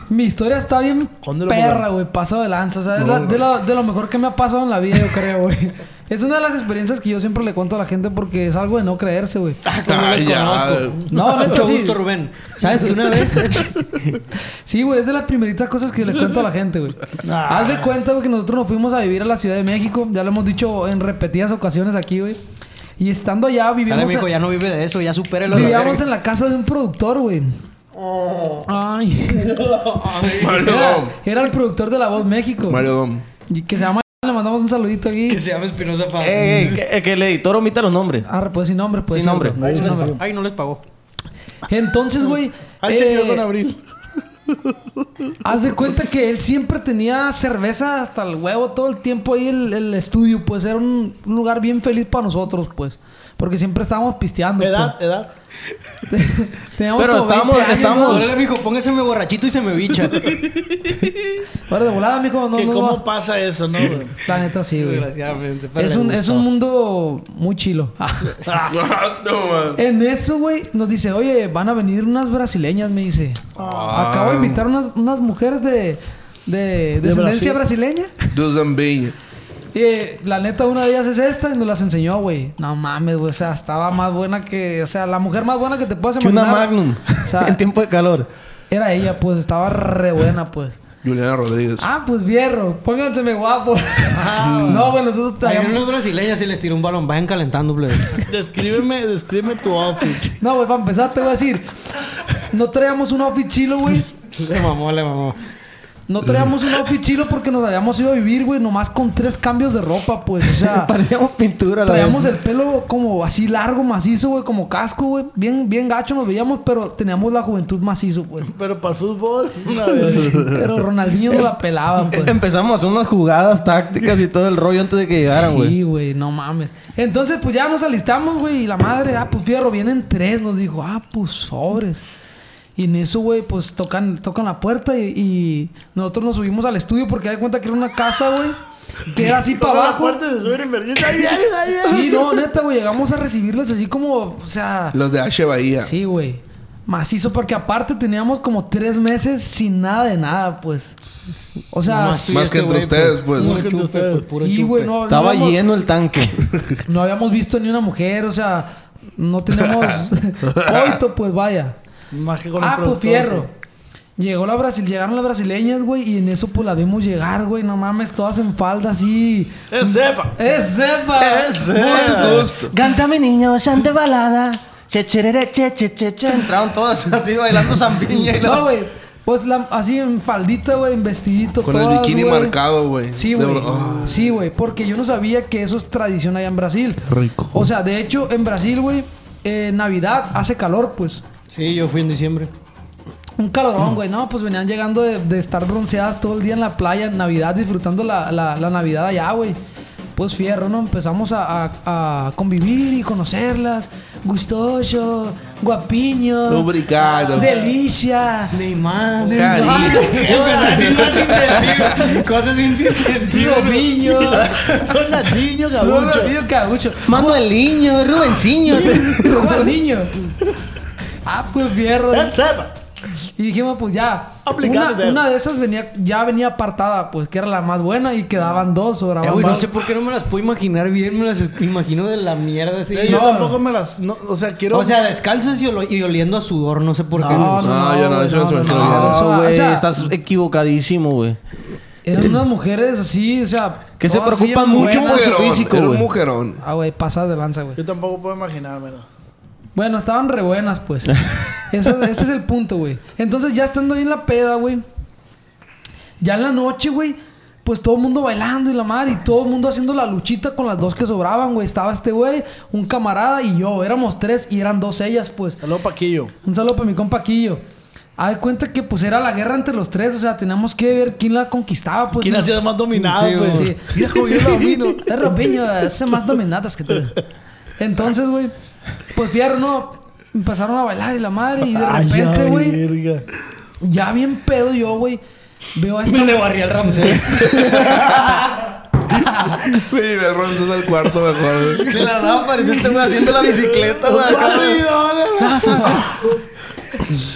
Mi historia está bien ¿Cuándo lo perra, güey. Pasado de lanza. O sea, es la- de, lo, de lo mejor que me ha pasado en la vida, yo creo, güey. Es una de las experiencias que yo siempre le cuento a la gente porque es algo de no creerse, güey. Como Ay, ya. conozco. No, neta, Mucho sí. gusto, Rubén. ¿Sabes que una vez... Sí, güey, es de las primeritas cosas que le cuento a la gente, güey. Haz de cuenta, güey, que nosotros nos fuimos a vivir a la Ciudad de México. Ya lo hemos dicho en repetidas ocasiones aquí, güey. Y estando allá, vivíamos, mijo, en, ya no vive de eso, ya supérelo. vivíamos en la casa de un productor, güey. Ay. Mario Era, Dom. era el productor de La Voz México. Mario Dom. Y que se llama... Le mandamos un saludito aquí. Que se llama Espinosa Paz. Eh, eh, que, que el editor omita los nombres. Ah, pues sin nombre, pues. Sin nombre. Sin nombre. Ay, no les pagó. Entonces, güey. Ahí se quedó eh, con Abril. Haz de cuenta que él siempre tenía cerveza hasta el huevo todo el tiempo ahí el, el estudio, pues era un, un lugar bien feliz para nosotros, pues. Porque siempre estábamos pisteando. Edad, edad. pues. Teníamos Pero como 20 estábamos- años, estábamos- ¿no? Órale, mijo, póngaseme borrachito y se me bicha. Ahora de volada, mijo, no, que no ¿Cómo va. pasa eso, no, güey? La neta sí, güey. Desgraciadamente. Es un, es un mundo muy chilo. En eso, güey, nos dice, oye, van a venir unas brasileñas, me dice. Ah. Acabo de invitar unas, unas mujeres de, de descendencia Brasil. brasileña. Do Zambiña. Y eh, la neta, una de ellas es esta y nos las enseñó, güey. No mames, güey. O sea, estaba más buena que... O sea, la mujer más buena que te puedas Que una imaginar. Magnum. O sea, en tiempo de calor. era ella, pues. Estaba re buena, pues. Juliana Rodríguez. Ah, pues vierro. Pónganseme guapo. no, güey. Nosotros Hay traíamos... unos brasileños y les tiró un balón. Vayan calentando, plebe. Descríbeme, descríbeme tu outfit. No, güey. Para empezar, te voy a decir. No traíamos un outfit chilo, güey. Le mamó, le mamó. No traíamos un outfit chilo porque nos habíamos ido a vivir, güey. Nomás con tres cambios de ropa, pues. O sea... Parecíamos pintura. la Traíamos el pelo como así largo, macizo, güey, como casco, güey. Bien, bien gacho nos veíamos, pero teníamos la juventud macizo, pues. Pero para el fútbol, una vez. Pero Ronaldinho no la pelaba, pues. Empezamos a hacer unas jugadas tácticas y todo el rollo antes de que llegaran, güey. Sí, güey, no mames. Entonces, pues ya nos alistamos, güey, y la madre, ah, pues fierro, vienen tres, nos dijo, ah, pues sobres. Y en eso, güey, pues tocan, tocan la puerta y, y nosotros nos subimos al estudio porque hay cuenta que era una casa, güey, que era así para la abajo. puerta se. Sí, no, neta, güey, llegamos a recibirles así como, o sea, Los de H. Bahía. Sí, güey. Macizo, porque aparte teníamos como tres meses sin nada de nada, pues. O sea, Nomás tú y Más este que entre güey, ustedes, pues. Más Puro que entre ustedes. pues, puro sí, güey, no, no Estaba habíamos, lleno el tanque. no habíamos visto ni una mujer, o sea, no tenemos coito, pues vaya. Más que con el Ah, pues fierro. Llegó la Brasil, llegaron las brasileñas, güey, y en eso pues la vimos llegar, güey, no mames, todas en falda así. Es sepa. ¡Es cepa! Mucho gusto. Cántame niño, chante balada. Che, che, che, che, che. Entraron todas así bailando zambiña y la... No, güey, pues la- así en faldita, güey, en vestidito, Con el todas, bikini güey. marcado, güey. Sí, güey. Ah, Sí, güey. Porque yo no sabía que eso es tradición allá en Brasil. rico. O sea, de hecho, en Brasil, güey, eh, Navidad hace calor, pues. Sí, yo fui en diciembre. Un calorón, güey. No, pues venían llegando de, de estar bronceadas todo el día en la playa, en Navidad, disfrutando la, la, la Navidad allá, güey. Pues fierro, ¿no? Empezamos a, a- a convivir y conocerlas. Gustoso. Guapiño. Lubricado. Delicia. Neymar. Neymar. Cosas sin sentido. Robinho. Ronaldinho, Gabucho. Ronaldinho Gabucho. Manueliño, Rubencinho. Juaniño. Ah, pues sepa. Y dijimos, pues ya. Una, una de esas venía, ya venía apartada, pues que era la más buena y quedaban dos Eh, sobraban güey, no sé por qué no me las puedo imaginar bien. Me las imagino de la mierda así. Eh, yo No. tampoco me las. no, o sea, quiero. O sea, descalzos y, olo- y oliendo a sudor. No sé por qué. No, no, No, no, yo no, eso no se me no, Eso, o güey. sea, Estás equivocadísimo, güey. Eran unas mujeres así, o sea. Que se preocupan mucho por su físico, era un mujerón. Ah, güey, pasas de lanza, güey. Yo tampoco puedo imaginármelo. Bueno, estaban re buenas, pues. Eso- ese es el punto, güey. Entonces, ya estando ahí en la peda, güey. Ya en la noche, güey. Pues todo el mundo bailando y la madre. Y todo el mundo haciendo la luchita con las dos que sobraban, güey. Estaba este güey, un camarada y yo. Éramos tres y eran dos ellas, pues. Saludos, Paquillo. Un saludo para mi compa Quillo. Haz de cuenta que pues era la guerra entre los tres. O sea, teníamos que ver quién la conquistaba, pues. ¿Quién Y- ha sido más dominado, Sí, pues? cómo yo lo domino. es Robinho, hace más dominadas que tú. Entonces, güey, pues fierro, ¿no? Empezaron a bailar y la madre, y de repente, güey, ya bien pedo yo, güey, veo a esta. Me le barrí al Ramsey. Güey, el Ramses al cuarto mejor. güey. De la nada apareció este güey haciendo la bicicleta, güey.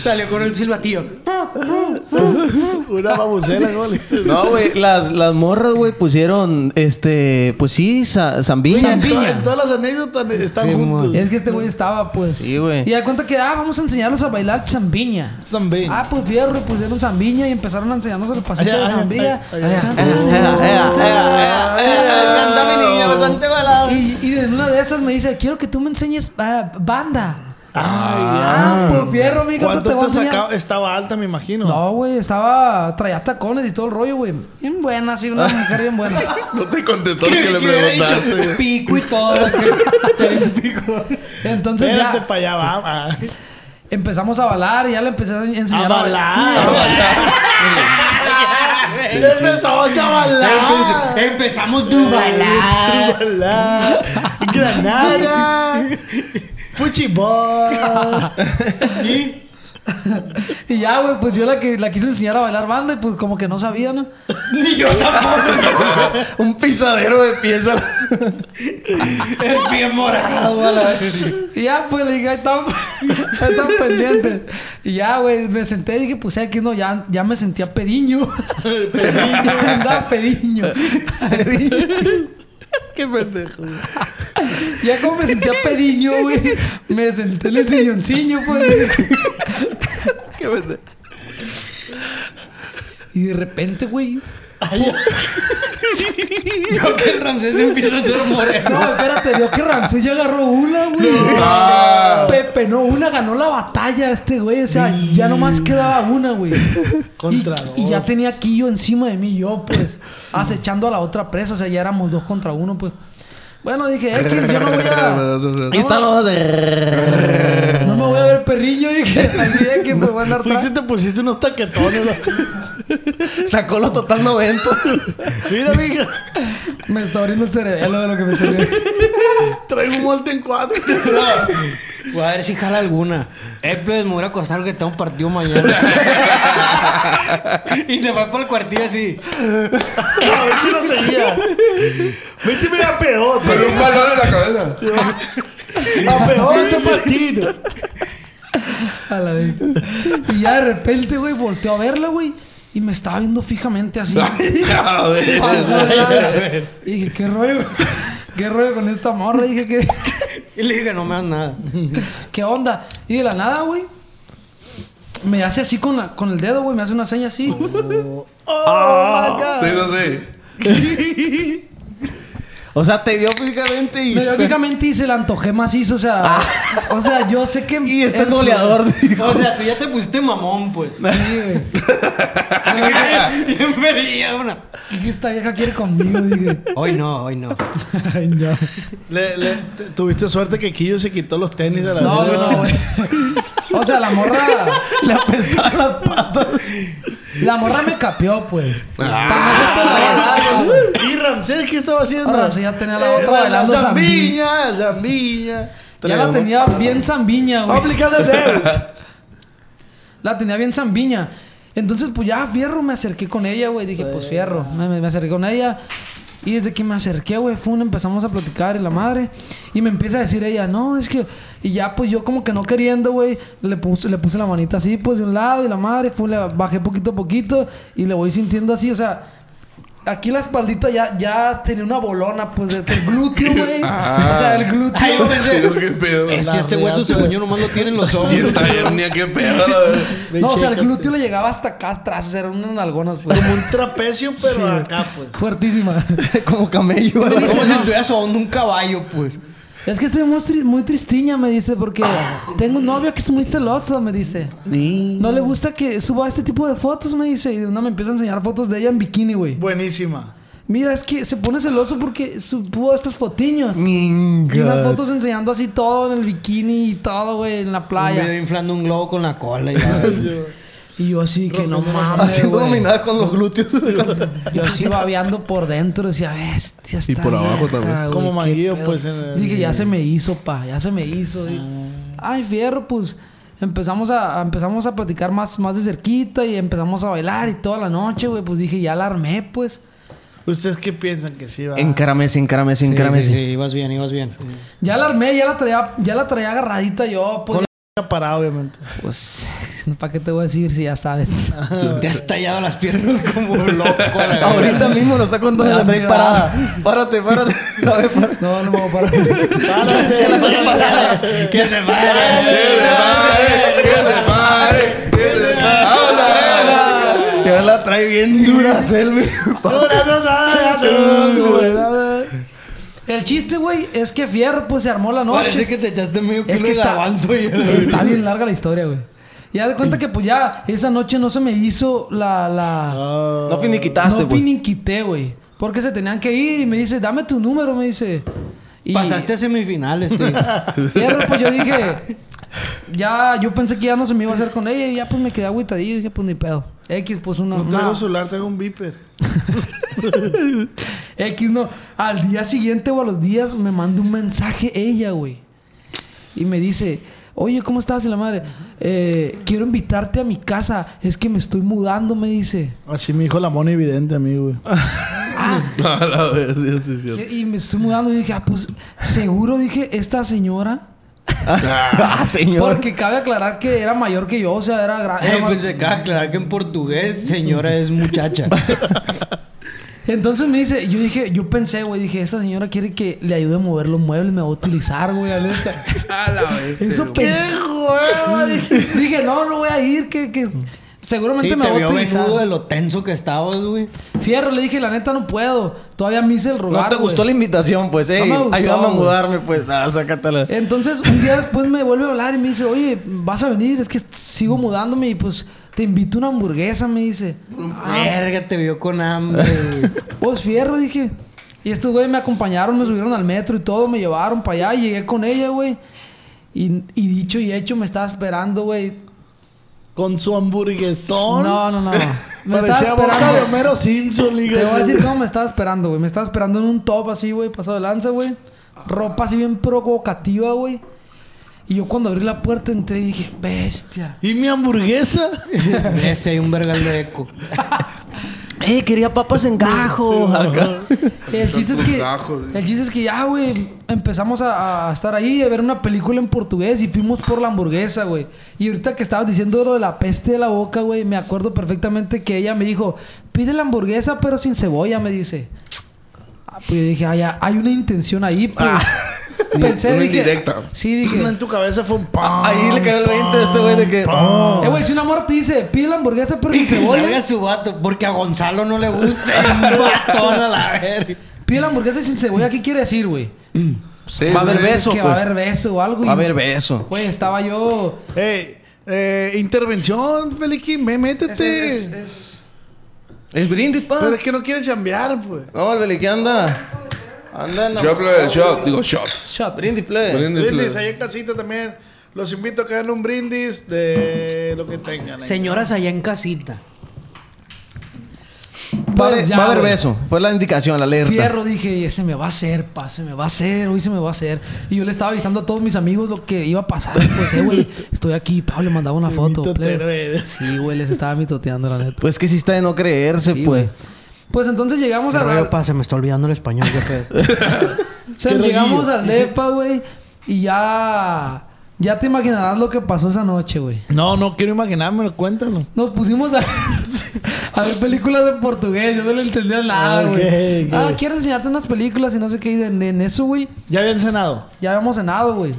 Salió con el silbatillo. Una babucera, güey. No, güey, las, las morras, güey, pusieron, este, pues sí, sa- zambiña. En, to- en todas las anécdotas están Sí, juntos. Es que este güey estaba, pues. Sí, güey. Y da cuenta que, ah, vamos a enseñarlos a bailar zambiña. Zambín. Ah, pues fierro, y pusieron zambiña y empezaron a enseñarnos el pasito Ay, de. Canta mi niña, bastante balada. Y, y en una de esas me dice, quiero que tú me enseñes ah, banda. Ay, Ah, pues fierro, mijo, ¿Cuánto te voy a te enseñar. sacaba? Estaba alta, me imagino. No, güey, estaba... Traía tacones y todo el rollo, güey. Bien buena, sí, una mujer bien buena. No te contestó lo que le preguntaste. Pico y todo. Entonces Espérate, ya para allá va. empezamos a bailar y ya le empecé a enseñar A bailar. Empezamos a bailar. Empezamos tu bailar. Bailar. Granada. Fuchibol. Y ya, güey, pues yo la que la quise enseñar a bailar banda y pues como que no sabía, ¿no? Un pisadero de pieza. El pie morado, a la vez. Y ya, pues le dije, ahí están, ahí están pendientes. Y ya, güey, me senté y dije, pues aquí no, ya, ya me sentía pediño. pediño, andaba pediño. Qué pendejo. Ya como me sentía pediño, güey, me senté en el silloncillo, pues. Qué pendejo. Y de repente, güey. Yo que el Ramsés empieza a ser moreno. No, espérate, vio que Ramsey ya agarró una, güey. Pepe, no, una ganó la batalla este güey. O sea, ya nomás quedaba una, güey. Contra y, y dos. ya tenía Quillo encima de mí, yo, pues, acechando a la otra presa. O sea, ya éramos dos contra uno, pues. Bueno, dije, es que yo no voy a. Ahí están los de... No me voy a ver perrillo, dije. Así es que me voy a andar Fuiste y te pusiste unos taquetones. Sacó lo total 90. Mira, mija. Me está abriendo el cerebelo de lo que me estoy viendo. Traigo un molde en cuatro. Voy a ver si jala alguna. Eh, pues me voy a acostar que tengo un partido mañana. y se fue por el cuartillo así. A ver si lo seguía. Méteme a peor. Pero un balón en la cabeza. A peor este partido. A la vez. Y ya de repente, güey, volteó a verla, güey. Y me estaba viendo fijamente así. Y dije, ¿qué rollo? ¿Qué rollo con esta morra? Y dije, ¿qué, Y le dije, no me das nada. ¿qué onda? Y de la nada, güey. Me hace así con, la, con el dedo, güey. Me hace una seña así. Oh, my Te God. así. O sea, te vio físicamente y... Me fijamente y se la antojé macizo. O sea, o sea, yo sé que. Y este es goleador. O sea, tú ya te pusiste mamón, pues. Sí, güey. Bien vería una. Dije, esta vieja quiere conmigo, dije. Hoy no, hoy no. Ay, no. Le, le- te- tuviste suerte que Quillo se quitó los tenis a la No, vez. no, güey. O sea, la morra. Le apestaban las patas. La morra me capió, pues. Ah. Güey. ¿Y Ramsés qué estaba haciendo? Ah, Ramsés ya tenía la otra Eh, bailando Zambiña, Zambiña. Ya la tenía bien zambiña, güey. Deus. La tenía bien zambiña. Entonces, pues ya, fierro, me acerqué con ella, güey. Dije, pues fierro. Me, me- me acerqué con ella. Y desde que me acerqué, güey, fue empezamos a platicar y la madre. Y me empieza a decir ella, no, es que... Y ya, pues yo como que no queriendo, güey, le puse, le puse la manita así, pues de un lado y la madre, fue, le bajé poquito a poquito y le voy sintiendo así, o sea... Aquí la espaldita ya, ya tenía una bolona, pues, del del glúteo, güey. O sea, el glúteo. Ay, yo pensé, Pero qué pedo. este, este hueso, según yo, nomás lo tienen los ojos. Y esta hernia, qué pedo, la verdad. No, o sea, el glúteo le llegaba hasta acá atrás, o sea, eran unas nalgonas, pues. Como un trapecio, pero Sí. acá, pues. Fuertísima. Como camello. Como si estuviera sobando un caballo, pues. Es que estoy muy, tri- muy tristiña, me dice, porque tengo un novio que es muy celoso, me dice. No le gusta que suba este tipo de fotos, me dice. Y de una me empieza a enseñar fotos de ella en bikini, güey. Buenísima. Mira, es que se pone celoso porque subo estas fotiños. Y unas fotos enseñando así todo en el bikini y todo, güey, en la Un video playa. inflando un globo con la cola. Y Y yo así que no mames, Haciendo dominadas con los glúteos. Yo así babeando por dentro, decía, bestia, Y por abajo también. güey, Como pedo". pues, en Dije, ya se me hizo, pa, ya se me hizo. Y- Ay, fierro, pues empezamos a, a- empezamos a platicar más, más de cerquita y empezamos a bailar y toda la noche, güey. Pues dije, ya la armé, pues. ¿Ustedes qué piensan que sí va? Encaramese, encaramese, Sí, encaramese. sí, sí, ibas bien, ibas bien. Ya la armé, ya la traía, ya la traía agarradita yo, pues. Parado, obviamente. Pues, ¿para qué te voy a decir si ya sabes? Te has tallado las piernas como loco. Ahorita mismo lo está contando la trae parada. Párate, párate. Párate. No, no me voy a parar. Que se pare. Ya la trae bien dura, Selvi. El chiste, güey, es que fierro, pues se armó la noche. Parece que te echaste medio kilo Es que de está, garbanzo y está bien larga la historia, güey. Y haz de cuenta que pues ya esa noche no se me hizo la... la No finiquitaste, no güey. finiquité, güey. Porque se tenían que ir y me dice, dame tu número, me dice. Y Pasaste a semifinales, tío. Fierro, pues yo dije... Ya, yo pensé que ya no se me iba a hacer con ella y ya pues me quedé agüitadillo y dije, pues ni pedo. X, pues una... No traigo celular, traigo un viper. X no. Al día siguiente o a los días me manda un mensaje ella, güey. Y me dice, oye, ¿cómo estás? Y la madre, "Eh, quiero invitarte a mi casa. Es que me estoy mudando, me dice. Así me dijo la mona evidente a mí, güey. Ah, la cierto. y me estoy mudando. Y dije, ah, pues, seguro, dije, esta señora. Ah, señor. Porque cabe aclarar que era mayor que yo, o sea, era grande. Pensé que aclarar que en portugués señora es muchacha. Entonces me dice, yo dije, yo pensé, güey, dije, esta señora quiere que le ayude a mover los muebles, me va a utilizar, güey, neta. A la vez. Eso pensé. dije, dije, no, no voy a ir, que, que seguramente Sí, me te va a vio utilizar. venudo de lo tenso que estabas, güey. Fierro, le dije, la neta no puedo. Todavía me hice el rogar, No te gustó la invitación, pues, eh. No me gustó, ayúdame a mudarme, pues. Nada, sácatela. Entonces, un día después me vuelve a hablar y me dice, oye, vas a venir, es que sigo mudándome y pues te invito a una hamburguesa, me dice. Ah, Verga, te vio con hambre. Pues fierro, dije. Y estos güey me acompañaron, me subieron al metro y todo, me llevaron para allá y llegué con ella, güey. Y, y dicho y hecho, me estaba esperando, güey. Con su hamburguesón. No, no, no. Me Parecía boca de. Homero Simpson, liga. Te voy a decir cómo me estaba esperando, güey. Me estaba esperando en un top así, güey, pasado de lanza, güey. Ropa así bien provocativa, güey. Y yo cuando abrí la puerta entré y dije, bestia. ¿Y mi hamburguesa? Ese hay un vergal de eco. Eh, quería papas en gajo. Acá. El chiste es que. El chiste es que ya, güey, empezamos a, a estar ahí a ver una película en portugués y fuimos por la hamburguesa, güey. Y ahorita que estabas diciendo lo de la peste de la boca, güey, me acuerdo perfectamente que ella me dijo, pide la hamburguesa pero sin cebolla, me dice. Ah, pues yo dije, ah, ya, hay una intención ahí, pues. Pensé, Una dije. indirecta. Sí, dije. en tu cabeza fue un pan. Ahí le cayó el 20 de este güey de que. oh. Eh, güey, si una morra te dice, pide la hamburguesa pero sin Que cebolla. salga su vato, porque a Gonzalo no le gusta. Un batón a la verga. Pide la hamburguesa sin cebolla, ¿qué quiere decir, güey? Sí, Va a haber beso, que pues. va a haber beso o algo. Va y- a haber beso. Güey, estaba yo. Ey, eh, intervención, me métete. Es- es- es- Es brindis, pa. Pero es que no quieres chambear, pues. No, el Beliquí anda. Anda en la- Shot, plebe, shot. Digo, shot. Shot. Brindis, plebe. Brindis, Brindis, plebe. ahí en casita también. Los invito a que hagan un brindis de lo que tengan. ahí. Señoras allá en casita. Va, a Pues haber- ya, va a haber güey. beso. Fue la indicación, la alerta. Fierro, dije, se me va a hacer, pa, se me va a hacer, hoy se me va a hacer. Y yo le estaba avisando a todos mis amigos lo que iba a pasar. Pues, eh, güey, estoy aquí. Pablo le mandaba una foto. Sí, güey, les estaba mitoteando, la neta. Pues que sí está de no creerse, Sí, pues. güey. Pues entonces llegamos ¿Qué a rollo, la... pa? Se me está olvidando el español, Qué llegamos al depa, güey. Y ya... Ya te imaginarás lo que pasó esa noche, güey. No, no quiero imaginármelo, cuéntalo. Nos pusimos a, a ver películas en portugués. Yo no le entendía nada, Ok, güey. Ah, quiero enseñarte unas películas y no sé qué. Y en, en eso, güey, ¿Ya habían cenado? ya habíamos cenado, güey.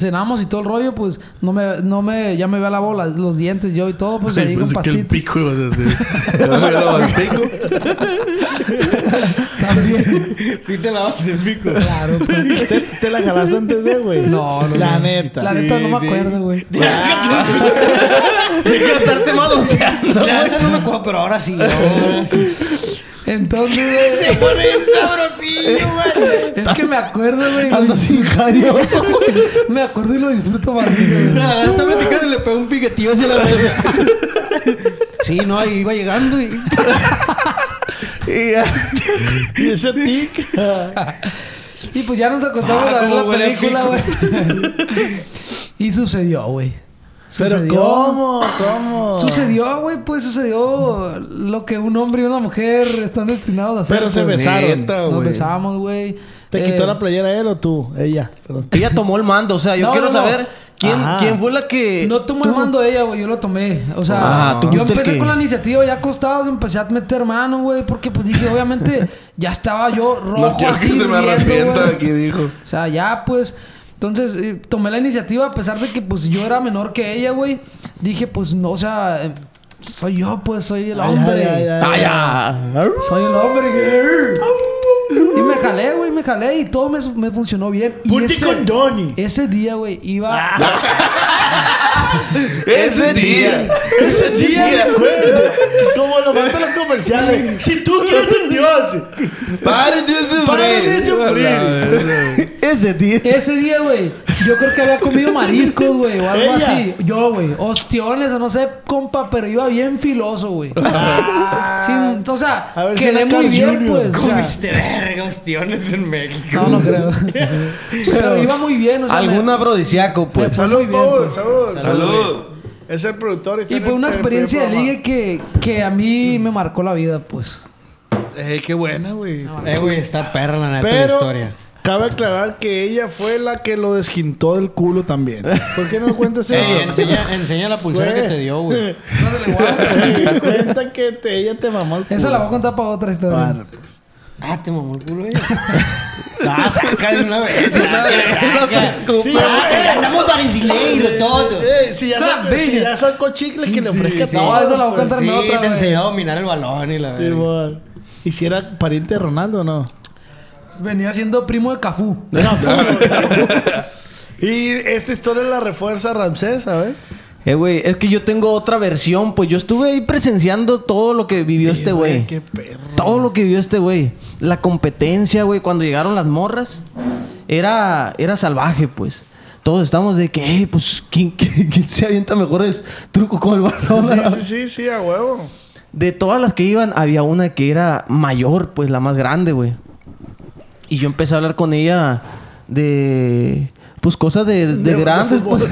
Cenamos y todo el rollo, pues no me, no me, ya me lavado la- los dientes yo y todo, pues ahí con pastitas. pico ibas a hacer. pico? También. Sí te lavas el pico. Claro, pues. ¿Te, te la jalaste antes de, güey? No, no. La no. neta. La neta no me acuerdo, güey. Deja de estarte manoseando. La neta no me acuerdo, pero ahora sí. ahora sí. Entonces, güey. pone bien sabrosillo, güey. Es que me acuerdo, güey. Ando sin jarioso, güey. Me acuerdo y lo disfruto más. Nada, está platicando y le pegó un piquetillo hacia la mesa. Sí, no, ahí iba llegando y... Y ya. ¿Y ese tic? Y pues ya nos acostamos Ah, a ver la película, güey. y sucedió, güey. ¿Pero cómo? ¿Cómo? Sucedió, güey, pues sucedió lo que un hombre y una mujer están destinados a hacer. Pero se besaron. Neta, Nos güey. besamos, güey. ¿Te Eh, quitó la playera él o tú? Ella, perdón. Ella tomó el mando. O sea, yo No, quiero no, no. saber quién, quién fue la que. No tomó el mando ella, güey. Yo lo tomé. O sea, Ah, tú yo empecé con la iniciativa ya acostados. Empecé a meter mano, güey. Porque pues dije, obviamente, ya estaba yo rojo No quiero así, que se me arrepienta aquí, dijo. O sea, ya pues. Entonces, eh, tomé la iniciativa a pesar de que pues yo era menor que ella, güey. Dije, pues no, o sea, eh, soy yo, pues soy el hombre. ay, ay, Ah. Soy el hombre. Y me jalé, güey, me jalé y todo me, me funcionó bien. Y ese, con Donnie. ese día, güey, iba... Ese día. Ese día, me acuerdo. Como lo mandan los comerciales. Si tú quieres ser Dios, Paren de sufrir. Paren de sufrir. Ese día. Ese día, güey, yo creo que había comido mariscos, güey, o algo Ella. así. Yo, güey, ostiones o no sé, compa, pero iba bien filoso, güey. Sin- o sea, A ver si quedé muy bien, Jr. pues. o sea, Comiste verga, ostiones en México. no, no creo. pero iba muy bien, o sea, Algún me- afrodisíaco, pues. fue muy bien, Salud, pues. salud, Salud. Es el productor. Y fue una experiencia de ligue que, que a mí me marcó la vida, pues. Eh, qué buena, güey. Eh, güey, está perra la neta la Pero historia. cabe aclarar que ella fue la que lo desquintó del culo también. ¿Por qué no cuentas eso? Eh, enseña, enseña la pulsera que te dio, güey. Güey, Cuenta que te- ella te mamó el culo. Esa la voy a contar para otra historia. Pues. Ah, te mamó el culo ella. Ah, saca de una vez. Sí, Saca, ya andamos varicileiro todo. Eh, si, ya sacó, Sabía. si ya sacó chicle, que le ofrezca sí. todo. No, eso la voy a contar en Sí, otra, te enseñó a dominar el balón y la bueno. ¿Y si era pariente de Ronaldo o no? Venía siendo primo de Cafú. Y esta historia la refuerza Ramsés, ¿sabes? Eh, güey, es que yo tengo otra versión, pues yo estuve ahí presenciando todo lo que vivió este güey. Qué perro. Todo lo que vivió este güey. La competencia, güey, cuando llegaron las morras, era, era salvaje, pues. Todos estamos de que, "Ey, pues, ¿quién, quién- quién se avienta mejores trucos con el balón? Sí, sí, sí, sí, a huevo. De todas las que iban, había una que era mayor, pues la más grande, güey. Y yo empecé a hablar con ella de, pues, cosas de, de grandes, pues.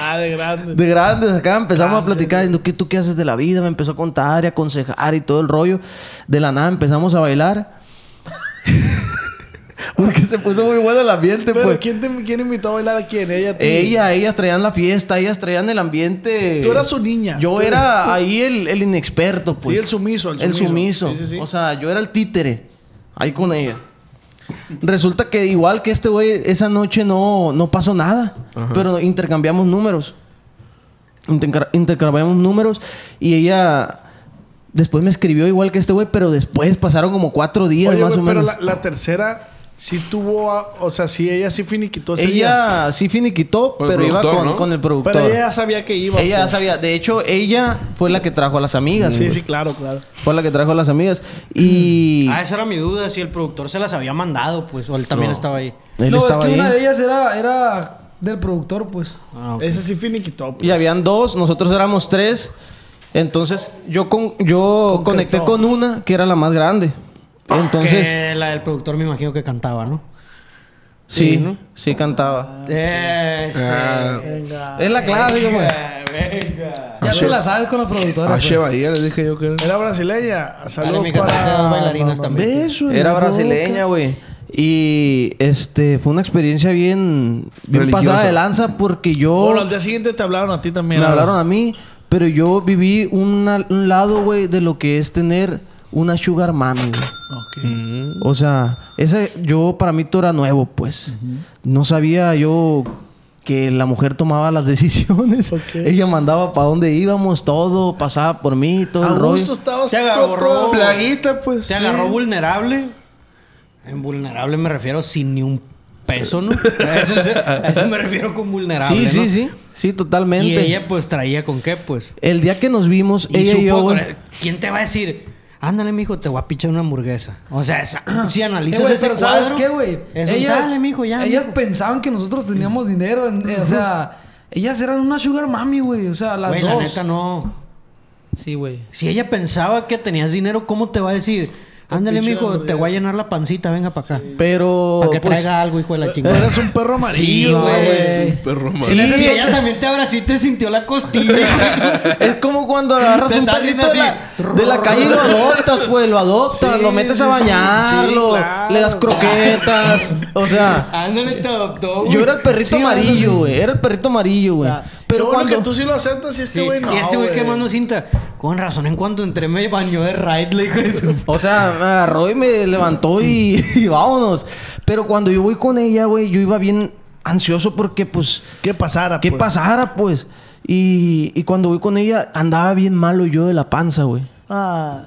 ah, de grande. De grandes, acá empezamos a platicar, diciendo, ¿qué tú qué haces de la vida? Me empezó a contar y aconsejar y todo el rollo. De la nada empezamos a bailar. Porque se puso muy bueno el ambiente, Pero pues. ¿quién, te, ¿quién invitó a bailar a quién? Ella, ti? Ella, ellas traían la fiesta, ellas traían el ambiente. Tú eras su niña. Yo Tú era ahí el, el inexperto, pues. Sí, el sumiso, el El sumiso. sumiso. Sí, sí, sí. O sea, yo era el títere. Ahí con ella. Resulta que igual que este güey, esa noche no, no pasó nada. Pero intercambiamos números. Interca- intercambiamos números y ella después me escribió igual que este güey, pero después pasaron como cuatro días Oye, más o pero menos. la, la tercera sí tuvo... a- o sea, sí, ella sí finiquitó ese día. Ella sí finiquitó, Con pero iba con, ¿no? con el productor. Pero ella ya sabía que iba. Ella ya pues. sabía. De hecho, ella fue la que trajo a las amigas. Sí, güey. sí, claro, claro. Fue la que trajo a las amigas. Y Ah, esa era mi duda, si el productor se las había mandado, pues, o él también estaba ahí. él no, es que ahí. una de ellas era, era del productor, pues. Ah, ok. Esa sí finiquitó. pues. Y habían dos, nosotros éramos tres. Entonces, yo con yo conecté con una que era la más grande. Entonces, Que la del productor me imagino que cantaba, ¿no? sí, sí, ¿no? sí cantaba. Ah, Es la clásica, güey. Ya te la sabes con la productora. Pues. Bahía les dije yo que era. Era brasileña. Saludos para... das bailarinas también. Era brasileña, güey. Y este fue una experiencia bien, bien pasada de lanza porque yo Bueno, al día siguiente te hablaron a ti también. me hablaron a mí, pero yo viví una- un lado, güey, de lo que es tener una sugar mami, güey. Ok. O sea, ese yo para mí todo era nuevo, pues. No sabía yo que la mujer tomaba las decisiones. Ok. Ella mandaba para dónde íbamos, todo, pasaba por mí, todo A el rollo. estabas Te agarró, todo- Plaguita, pues. Te agarró vulnerable. En vulnerable me refiero sin ni un peso, ¿no? A eso, es- a eso me refiero con vulnerable. Sí, ¿no? sí, sí. Sí, totalmente. Y ella, pues, traía con qué, pues. El día que nos vimos, Y ella supo y yo. ¿Quién te va a decir? Ándale, mijo, te voy a pichar una hamburguesa. O sea, esa- si Eh, analizas ese pero ¿sabes qué, güey? Ellas, "Sale, mijo, ya, ellas mijo". pensaban que nosotros teníamos dinero. en- eh, o sea, ellas eran una sugar mami, güey. O sea, las Güey, dos. la neta no. Sí, güey. Si ella pensaba que tenías dinero, ¿cómo te va a decir? Ándale, mijo, te voy a llenar la pancita, venga para acá. Pero. Para que pues, traiga algo, hijo de la Tú chingada. eres un perro amarillo, Sí, güey. güey. Perro Sí, madre. si ella también te abrazó y te sintió la costilla. Es como cuando agarras un perrito de la, de la calle y lo adoptas, pues, lo adoptas, Sí, lo metes sí, a sí. bañarlo, Sí, claro. le das croquetas, o sea, Ándale, te adoptó, güey. yo era el perrito Sí, amarillo, güey, era el perrito amarillo, güey. Pero bueno cuando que tú sí lo aceptas y este Sí, güey no, y este güey güey. quemando cinta. Con razón, en cuanto entré me bañó de raid, le dijo eso. O sea, me agarró y me levantó y, y vámonos. Pero cuando yo voy con ella, güey, yo iba bien ansioso porque, pues, ¿Qué pasara, ¿qué pues? pasara, pues? Y, y cuando voy con ella, andaba bien malo yo de la panza, güey. Ah,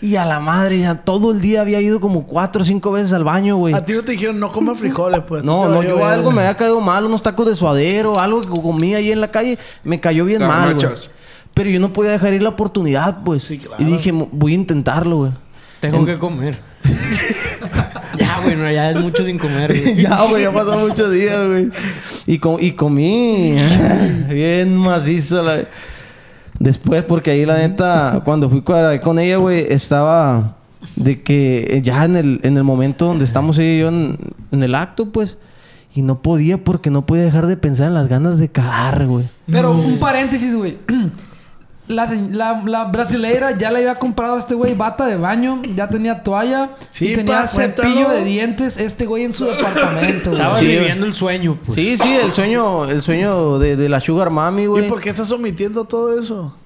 Y a la madre, ya todo el día había ido como cuatro o cinco veces al baño, güey. a ti no te dijeron no comas frijoles, pues. No, no, yo algo me había caído mal, unos tacos de suadero, algo que comí ahí en la calle, me cayó bien mal, güey. Garnachas. Pero yo no podía dejar ir la oportunidad, pues. Sí, claro. Y dije, "Mo- voy a intentarlo, güey. Tengo que comer. ya, güey, no, ya es mucho sin comer. güey. ya, güey, ya pasó muchos días, güey. Y, co- y comí bien macizo. La... Después, porque ahí la neta, cuando fui con, con ella, güey, estaba de que ya en el, en el momento donde estamos ella y yo en, en el acto, pues, y no podía porque no podía dejar de pensar en las ganas de cagar, güey. Pero un paréntesis, güey. La, la, la brasileira ya le había comprado a este güey bata de baño, ya tenía toalla Sí, y tenía pa, cepillo de dientes este güey en su departamento, güey. Estaba Sí, viviendo el sueño, pues. Sí, sí, el sueño, el sueño de, de la Sugar Mami, ¿Y güey. por qué estás omitiendo todo eso?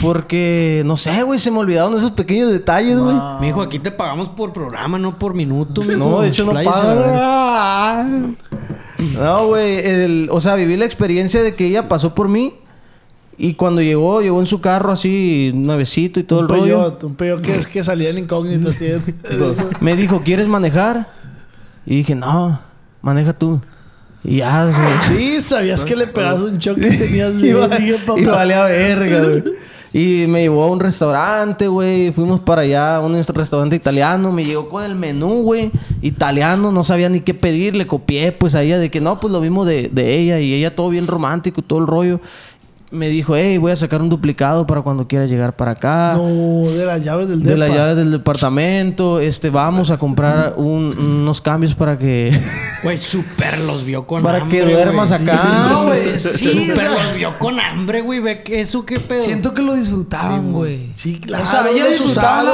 Porque, no sé, güey, se me olvidaron esos pequeños detalles, güey. Mi hijo, aquí te pagamos por programa, no por minuto. mijo. No, de hecho no paga. No, güey. el- O sea, viví la experiencia de que ella pasó por mí. Y cuando llegó, llegó en su carro así, nuevecito y todo un el rollo. peyote, un peyote que es que salía en incógnito así. Me dijo, ¿quieres manejar? Y dije, no, maneja tú. Y ya, sí, sabías que le pegabas un choque y tenías papá. y valía verga, güey. Y me llevó a un restaurante, güey. Fuimos para allá, a un restaurante italiano. Me llegó con el menú, güey. Italiano, no sabía ni qué pedir. Le copié, pues, a ella de que no, pues lo mismo de, de ella. Y ella todo bien romántico, todo el rollo. Me dijo, hey, voy a sacar un duplicado para cuando quieras llegar para acá. No, de las llaves del De las llaves del departamento, este, vamos a comprar un- unos cambios para que, Güey, súper los vio con para hambre. que duermas güey. acá. No, güey, sí, Súper los vio con hambre, güey. Ve que eso, qué pedo. Siento que lo disfrutaban, güey. Sí, claro. O sea, ellos usaron,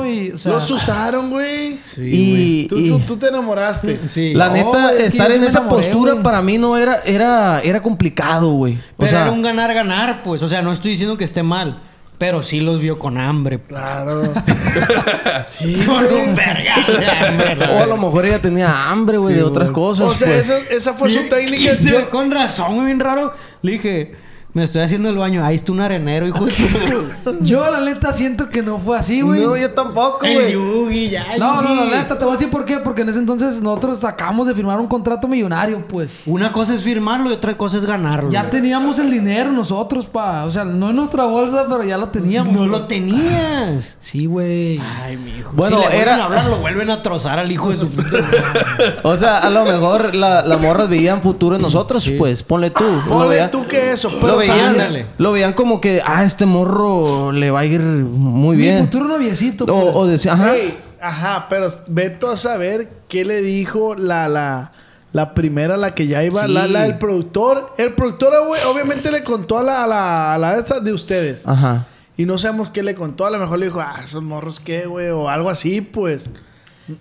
güey. o sea, Los usaron, güey. y, Tú, y- tú, tú te enamoraste. Sí. la No, neta, güey, es que estar sí en esa enamoré, postura para mí no era, era, era complicado, güey. O Pero sea, era un ganar-ganar, pues. O sea, no estoy diciendo que esté mal. Pero sí los vio con hambre. pues. Claro. sí, Con un hambre. o a lo mejor ella tenía hambre, güey, de otras cosas. O sea, pues. esa, esa fue su técnica. y se Yo- ve con razón, güey, bien raro. Le dije, me estoy haciendo el baño. Ahí está un arenero, hijo de tu... Yo la neta siento que no fue así, güey. No, yo tampoco, El güey. Yugi, ya. el No, no, la neta, te voy a decir por qué. Porque en ese entonces nosotros acabamos de firmar un contrato millonario, pues. Una cosa es firmarlo y otra cosa es ganarlo. Ya teníamos el dinero nosotros, pa. O sea, no en nuestra bolsa, pero ya lo teníamos. No lo tenías. Sí, güey. Ay, mi hijo. Bueno, si le era- a hablar, lo vuelven a trozar al hijo de su puta. O sea, a lo mejor la, las morras veían futuro en nosotros, pues. Ponle tú. lo Ponle tú que eso. Pero veían veían, Ándale. lo veían como que, ah, este morro le va a ir muy Mi bien. futuro noviecito. O, pues. o decía, ajá. Ey, ajá, pero veto a saber qué le dijo la, la, la primera, la que ya iba, Sí. la, la del productor. El productor, güey, obviamente le contó a la, a la, a la esta de ustedes. Ajá. Y no sabemos qué le contó. A lo mejor le dijo, ah, esos morros qué, güey, o algo así, pues.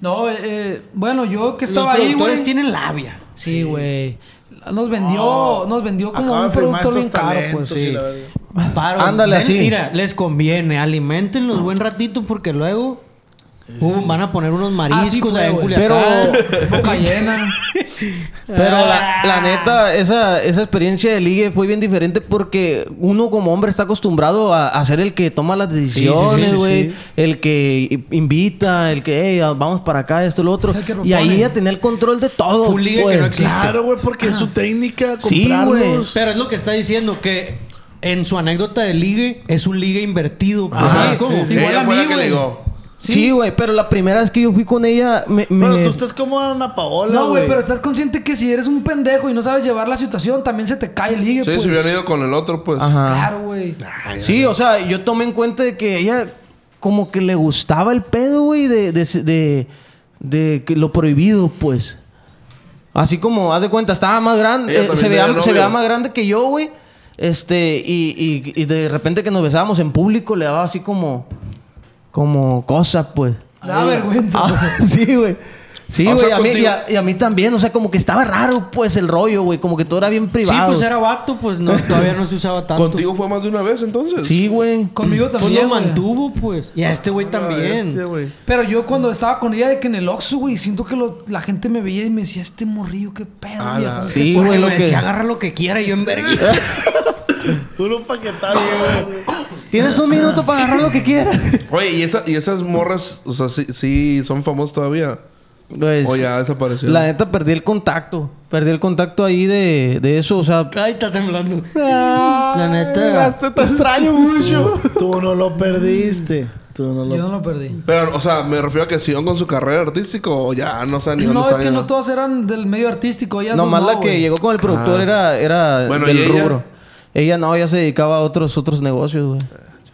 No, eh, eh, bueno, yo que Los estaba ahí, productores güey. tienen labia. Sí, güey. Nos vendió, Oh, nos vendió como un producto bien caro, pues. Sí. Paro. Ándale, así. Mira, les conviene. Alimentenlos buen ratito porque luego uh, van a poner unos mariscos fue, allá en. Culiacán. Boca llena. Pero la, Ah. la neta, esa, esa experiencia de ligue fue bien diferente porque uno como hombre está acostumbrado a, a ser el que toma las decisiones, sí, güey. sí. El que invita, el que, hey, vamos para acá, esto, lo otro. Y ahí ella tenía el control de todo. Fue un ligue que pues. no existe. Claro, güey, porque es su técnica Sí, comprarlos. Pero es lo que está diciendo que en su anécdota de ligue es un ligue invertido. pues. ¿sabes cómo? Sí. Igual Ella a fue mí, la que güey. Sí, güey, pero la primera vez que yo fui con ella, me... me- Pero tú estás como Ana Paola, No, güey, güey. pero estás consciente que si eres un pendejo y no sabes llevar la situación, también se te cae el ligue, Sí, pues. se hubieran ido con el otro, pues. Ajá. Claro, güey. Sí, o sea, yo tomé en cuenta de que ella como que le gustaba el pedo, güey, de, de, de, de que lo prohibido, pues. Así como, haz de cuenta, estaba más grande, eh, también se, veía, se novio. veía más grande que yo, güey. Este, y, y, y de repente que nos besábamos en público le daba así como, como cosas, pues. Da vergüenza. Ah, sí, güey. Sí, güey, a mí, y, contigo- a, y a mí también, o sea, como que estaba raro, pues, el rollo, güey, como que todo era bien Sí, privado. pues era vato, pues no, todavía no se usaba tanto. ¿Contigo fue más de una vez, entonces? Sí, güey. Conmigo Pues también, lo güey. mantuvo, pues. Y a este güey también. Este. Pero yo cuando estaba con ella de que en el Oxxo, güey, siento que lo- la gente me veía y me decía, este morrillo, qué pedo, Ah, viejo". la- Sí, güey, lo me que... decía, agarra lo que quiera y yo en vergüenza. Tú no paquetazo, güey. Tienes un minuto para agarrar lo que quieras. Oye, ¿y, esa, y esas morras, o sea, sí, sí son famosas todavía? Pues, O ya desaparecieron. la neta perdí el contacto. Perdí el contacto ahí de, de eso, o sea... Ay, está temblando. La neta. te extraño mucho. Tú no lo perdiste. Tú no lo Yo no lo perdí. Pero, o sea, me refiero a que siguieron con su carrera artística o ya no saben ni No, es que no todas eran del medio artístico. Ellas Nomás no, la que llegó con el productor Ah. era, era Bueno, del ¿y ella? rubro. Ella no, ella se dedicaba a otros, otros negocios, güey.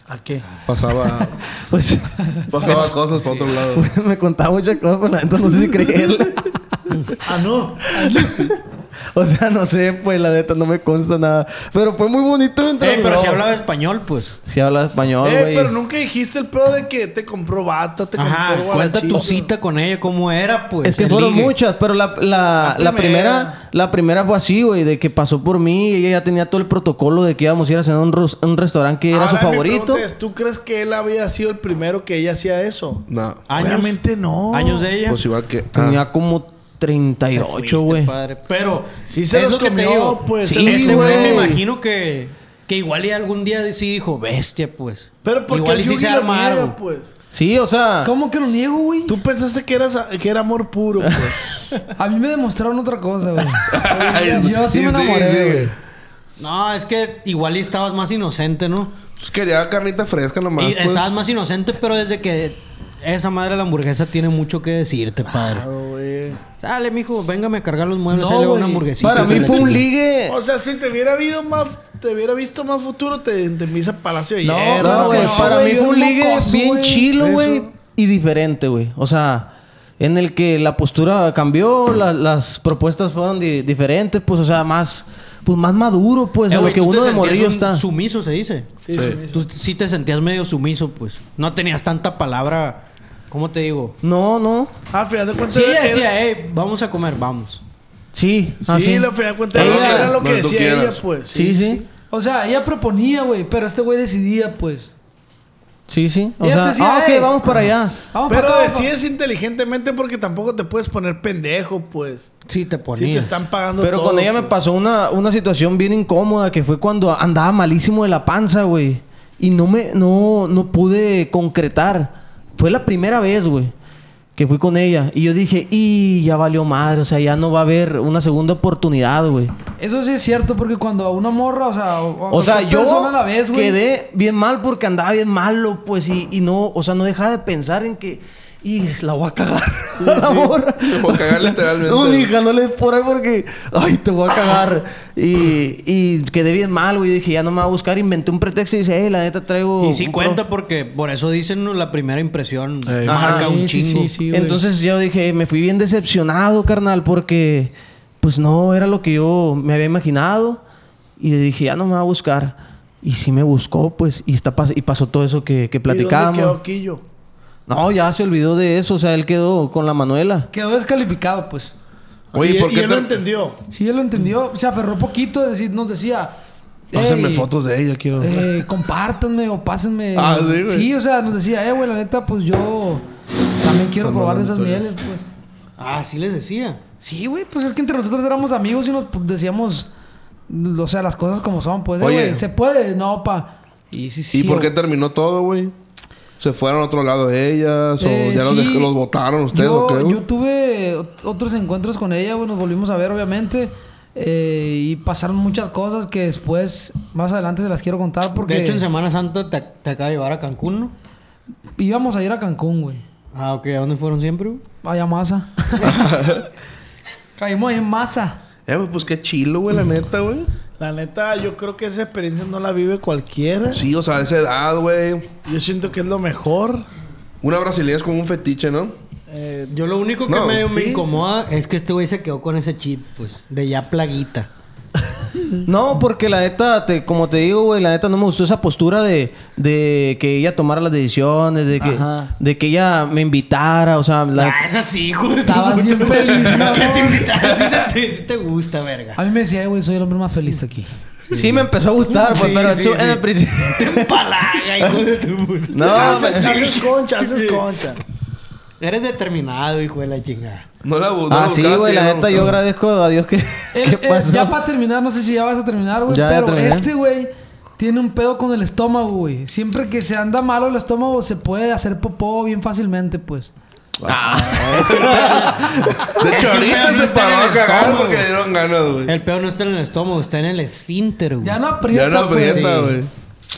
¿A qué? Pasaba, Pues pasaba cosas para otro lado. me contaba muchas cosas, pero la neta no sé si creerle. Ah, no. o sea, no sé, pues la neta no me consta nada. Pero fue muy bonito entre Eh, pero si hablaba español, pues. Sí habla español, eh, güey. pero nunca dijiste el pedo de que te compró bata, te Ajá, compró cuenta tu guarachito. cita con ella, cómo era, pues. Es que el fueron ligue. muchas, pero la, la, La la primera. primera, la primera fue así, güey, de que pasó por mí y ella ya tenía todo el protocolo de que íbamos a ir a cenar a un, ros- un restaurante que era Ahora, su mi favorito. pregunta es, ¿Tú crees que él había sido el primero que ella hacía eso? No. Años. Obviamente no. Años de ella. Pues igual que... Tenía Ah, como 38, Fuiste, güey. Pero Sí se es los lo que te comió, digo. pues, Sí, este güey me imagino que, que igual y algún día sí dijo, bestia, pues. Pero porque igual el sí se lo armaron. niega, pues. Sí, o sea... ¿Cómo que lo niego, güey? Tú pensaste que, eras, que era amor puro, pues. A mí me demostraron otra cosa, güey. Yo sí, sí, me enamoré, sí. güey. No, es que igual y estabas más inocente, ¿no? pues quería carnita fresca nomás, y pues. estabas más inocente, pero desde que esa madre de la hamburguesa tiene mucho que decirte, padre. Claro, güey. Sale, mijo, véngame a cargar los muebles, No, una hamburguesita. Para mí fue un ligue... O sea, si te hubiera habido más... Te hubiera visto más futuro, te, te misa Palacio de No, Hierro. No, güey, no, para güey, mí fue un ligue bien güey. chilo, güey. Y diferente, güey. O sea, en el que la postura cambió, la- las propuestas fueron di- diferentes, pues, o sea, más... Pues más maduro, pues, Eh, a lo que tú te uno de morrillo un está. Sumiso se dice. Sí, Sí. sí. Tú sí te sentías medio sumiso, pues. No tenías tanta palabra. ¿Cómo te digo? No, no. Ah, fíjate de cuenta... Sí, ella era- decía, eh, vamos a comer, vamos. Sí, Sí, así. la final de cuentas Ella- era lo que decía ella, pues. Sí, sí. O sea, ella proponía, güey, pero este güey decidía, pues. Sí, sí. O Ella sea, decía, ah, ok, vamos para allá. Vamos Pero para acá, decides inteligentemente porque tampoco te puedes poner pendejo, pues. Sí, te Si ponía. te están pagando Pero todo, con ella me pues. pasó una, una situación bien incómoda que fue cuando andaba malísimo de la panza, güey. Y no me, no, no pude concretar. Fue la primera vez, güey, que fui con ella. Y yo dije, y ya valió madre, o sea, ya no va a haber una segunda oportunidad, güey. Eso sí es cierto, porque cuando a una morra, o sea, o, sea, yo a la vez, güey. quedé bien mal porque andaba bien malo, pues, y, y no, o sea, no dejaba de pensar en que, Y la voy a cagar. la morra. Voy a cagar literalmente. No, mija, no le por ahí porque... Ay, te voy a cagar. y, y quedé bien mal, güey. Dije, ya no me va a buscar. Inventé un pretexto y dice, eh, la neta traigo... Y sí un cuenta pro- porque por eso dicen ¿no? la primera impresión Ey. marca Ajá, un sí, chingo. sí, sí. Entonces yo dije, me fui bien decepcionado, carnal, porque pues no era lo que yo me había imaginado. Y dije, ya no me va a buscar. Y sí me buscó, pues, y está pas- y pasó todo eso que, que ¿Y dónde platicábamos. quedó Quillo? No, ya se olvidó de eso, o sea, él quedó con la Manuela. Quedó descalificado, pues. Oye, y, ¿por y qué él te- lo entendió. Sí, él lo entendió. Se aferró poquito. Decir, nos decía... Pásenme "Ey, fotos de ella, quiero ver. Eh, compártanme o pásenme. Ah, sí, güey. o sea, nos decía, eh, güey, la neta, pues yo también quiero probar de esas historias. mieles, pues. Ah, sí les decía. Sí, güey, pues es que entre nosotros éramos amigos y nos decíamos, o sea, las cosas como son, pues, eh, Oye. güey, se puede, no, pa. Y sí, sí. ¿Y por qué terminó todo, güey? ¿Se fueron a otro lado de ellas? ¿O Eh, ya los, sí. dej- los votaron ustedes yo, o qué, yo tuve ot- otros encuentros con ella, güey, nos volvimos a ver, obviamente. eh, y pasaron muchas cosas que después, más adelante se las quiero contar porque De hecho, en Semana Santa te, te acaba de llevar a Cancún, ¿no? íbamos a ir a Cancún, güey. Ah, ok. ¿A dónde fueron siempre? güey? Vaya masa. Caímos ahí en masa. Eh, güey, pues qué chilo, güey, la neta, güey. La neta, yo creo que esa experiencia no la vive cualquiera. Sí, o sea, a esa edad, güey. Yo siento que es lo mejor. Una brasileña es como un fetiche, ¿no? Eh, Yo lo único que No, medio me sí, incomoda es que este güey se quedó con ese chip, pues, de ya plaguita. No, porque la neta, te, como te digo, güey, la neta no me gustó esa postura de, de que ella tomara las decisiones, de que, Ajá. de que ella me invitara, o sea, la, Ah, es así, hijo de tu Estabas puta bien feliz, ¿no? Que te invitaron, sí, se te, gusta, verga. A mí me decía, "Eh, güey, soy el hombre más feliz aquí. sí me empezó a gustar, pues, Sí, pero sí, en el principio... Te empalaga, hijo de tu puta. No, haces, me- haces concha, haces concha. Eres determinado, hijo de la chingada. No la no Ah, la sí, güey, la neta, yo agradezco a Dios que... Él- ¿Qué él- pasó? ya para terminar, no sé si ya vas a terminar, güey, pero terminé. este güey tiene un pedo con el estómago, güey. Siempre que se anda malo el estómago, se puede hacer popó bien fácilmente, pues. De hecho, ahorita no se está paró a el cagar estómago. porque dieron ganas, güey. El peor no está en el estómago, está en el esfínter, güey. Ya no aprieta, Ya no pues. aprieta, sí. güey.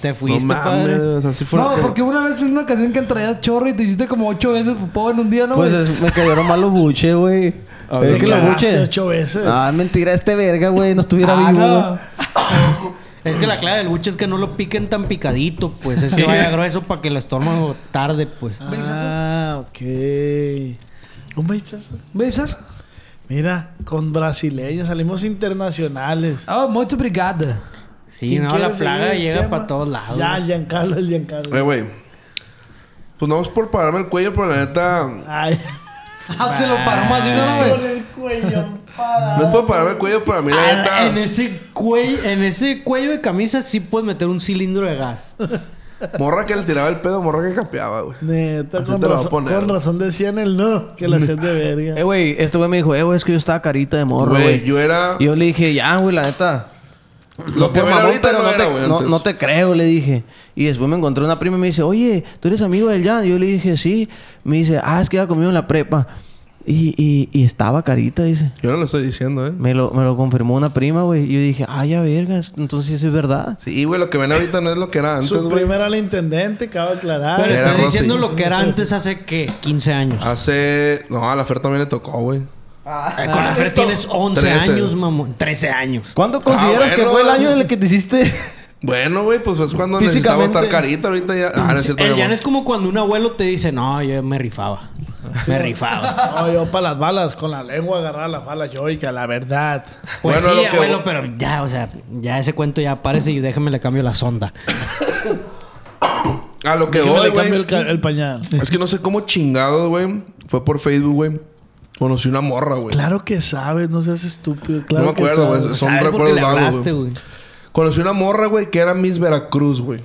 Te fuiste, no padre. mames, fue No, que- porque una vez en una ocasión que traías chorro y te hiciste como ocho veces popó en un día, ¿no, Pues es- me cayeron mal los buches, güey. A Es ver, que los buches... ocho veces. Ah, mentira, este verga, güey, no estuviera Ah, vivo, no. Es que la clave del buche es que no lo piquen tan picadito, pues. Es que vaya grueso para que el estómago tarde, pues. Ah, ok. Un besazo. ¿Ves eso? Mira, con brasileños salimos internacionales. Ah, muito obrigada. Sí, ¿Quién no, la plaga llega para todos lados. Ya, güey. Giancarlo, el Giancarlo. Eh, güey. Pues no es por pararme el cuello, pero la neta... Ay. Ah, se lo paró más el cuello para. No es por pararme el cuello, pero a mí la Ah, neta... en ese cuello, en ese cuello de camisa sí puedes meter un cilindro de gas. Morra que le tiraba el pedo, morra que capeaba, güey. Neta, Así con te lo voy a razón, poner. con razón decían el no, que la hacían de verga. Eh, güey, este güey me dijo, eh, güey, es que yo estaba carita de morro, Güey, güey. yo era... Y yo le dije, ya, güey, la neta. Lo que era mamón, ahorita pero no era, te, güey, no, no te creo, le dije. Y después me encontré una prima y me dice, oye, ¿tú eres amigo del Jan? Y yo le dije, sí. Me dice, ah, es que iba conmigo en la prepa. Y, y, y estaba carita, dice. Yo no lo estoy diciendo, ¿eh? Me lo, me lo confirmó una prima, güey. Y yo dije, ah, ya vergas. Entonces eso es verdad. Sí, güey, lo que ven ahorita no es lo que era antes, Su güey. primera al intendente, cabe aclarar. Pero Era estoy Rosy. diciendo lo que era antes hace, ¿qué? 15 años. Hace... No, a la Fer también le tocó, güey. Eh, con la Fer tienes 11 Trece. años, mamón. 13 años. ¿Cuándo consideras que bueno. fue el año en el que te hiciste? Bueno, güey, pues es cuando necesitaba estar carita. Ahorita ya... Ah, no es cierto, El mi Jan amor. es como cuando un abuelo te dice, no, yo me rifaba. Me rifaba. No, yo para las balas, con la lengua agarrar las balas yoicas, la verdad. Pues Bueno, sí, lo que- abuelo, pero ya, o sea, ya ese cuento ya parece y déjame le cambio la sonda. A lo que voy, le cambio el, el pañal. Es que no sé cómo chingados, güey. Fue por Facebook, güey. Conocí una morra, güey. Claro que sabes, no seas estúpido. Claro no me acuerdo, que güey. sabes. Son ¿Sabes por qué recuerdos le vagos, hablaste, güey. güey? Conocí una morra, güey, que era Miss Veracruz, güey.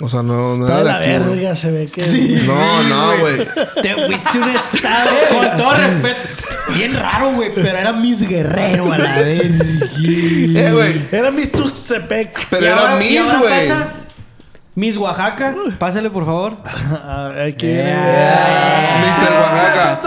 O sea, no, no era de la aquí, güey. verga, se ve que. No, no, güey. Te fuiste un estado, con todo respeto. Bien raro, güey, pero era Miss Guerrero a la vez. Eh, güey. Era Miss Tuxtepec. Pero Y era ahora- Miss, güey. pasa Miss Oaxaca. Pásale, por favor. Aquí. Miss Oaxaca.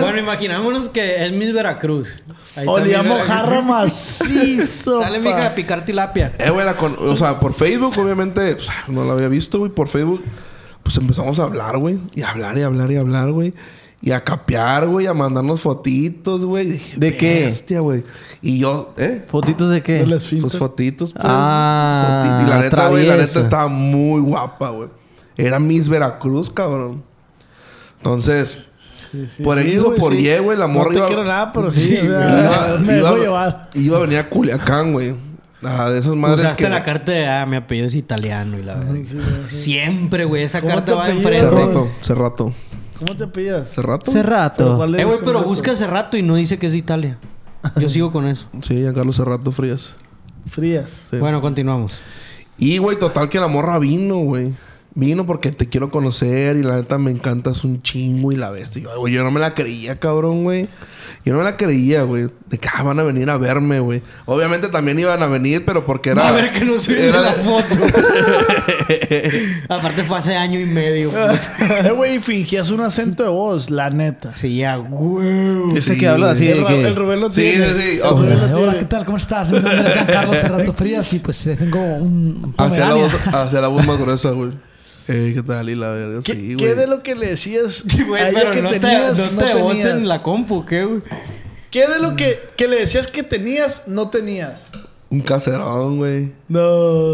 Bueno, imaginámonos que es Miss Veracruz. Ahí está Olía Miss mojarra Veracruz. macizo. Sale, pa. mija, a picar tilapia. Eh, güey, la con- o sea, por Facebook, obviamente, pues, no la había visto, güey, por Facebook. pues empezamos a hablar, güey. Y a hablar y hablar y hablar, güey. Y a capear, güey. A mandarnos fotitos, güey. Y dije, ¿De qué? Bestia, güey. Y yo, ¿eh? ¿Fotitos de qué? De las Pues fintas. fotitos, pues. Ah, Fotitos. Y la neta, güey, la neta estaba muy guapa, güey. Era Miss Veracruz, cabrón. Entonces, Sí, por sí, X o por sí. Y, güey, la morra No te iba- quiero nada, pero sí. o sea, iba, me iba- dejó llevar. iba a venir a Culiacán, güey. Ajá, de esas madres Usaste que... la carta de, ah, mi apellido es italiano y la verdad. Siempre, güey, esa ¿Cómo carta va enfrente. güey? rato, hace rato. ¿Cómo te pidas? ¿Hace rato? Hace rato. ¿Cuál Eh, güey, pero busca hace rato y no dice que es de Italia. Yo sigo con eso. Sí, Giancarlo Cerrato Frías. Frías. Sí. Bueno, continuamos. Y, güey, total que la morra vino, güey. Vino porque te quiero conocer y la neta me encantas un chingo y la bestia. Y yo, güey, yo no me la creía, cabrón, güey. Yo no me la creía, güey. De que ah, van a venir a verme, güey. Obviamente también iban a venir, pero porque era... a ver que no se ve era- la foto. Aparte fue hace año y medio. pues. Eh, güey, fingías un acento de voz, la neta. Sí, ya, güey. Ese Sí, que habla así el, que... el Rubén lo Sí, tiene. sí, sí. El Oh. Rubén lo Hola. ¿qué tal? ¿Cómo estás? Mi nombre es Giancarlo Cerrato Frías y pues tengo un Hacia la, voz, hacia la voz más gruesa, güey. Eh, ¿qué tal? Y la verga, ¿Qué, sí, qué güey. de lo que le decías Güey, a ella pero que no tenías, te, no no te tenías? en la compu, ¿qué, güey? ¿Qué de lo que, que le decías que tenías, no tenías? Un caserón, güey. No.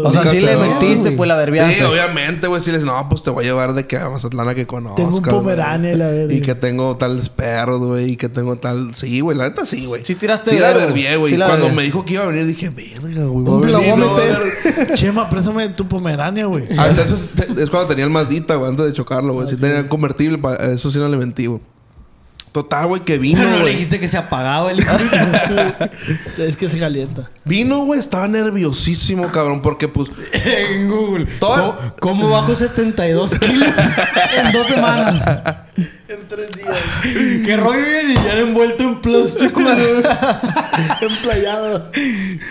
O sea, sí le güey. pues, la verbiaste. Sí, obviamente, güey. Sí les no, pues te voy a llevar de que a Mazatlán a que conozcas. Tengo un. Pomerania la verga. Y que tengo tales perros, güey. Y que tengo tal... Sí, güey. La neta sí, güey. Sí tiraste Sí la verbié, güey. Sí la Cuando verbié. me dijo que iba a venir, dije, verga, güey. va a ¿Dónde la voy a venir, no? Chema, préstame tu Pomerania, güey. Ah, entonces te- es cuando tenía el Mazdita, güey, antes de chocarlo, güey. Sí tenía el convertible, pa- eso sí no le mentí, güey. Total, güey, que vino, Pero no le dijiste que se apagaba el hijo. Es que se calienta. Vino, güey, estaba nerviosísimo, cabrón, porque pues. en Google. Todo- ¿Cómo, cómo bajo 72 kilos? En dos semanas. En tres días. ¿Qué rollo? Y ya envuelto en plástico. Emplayado.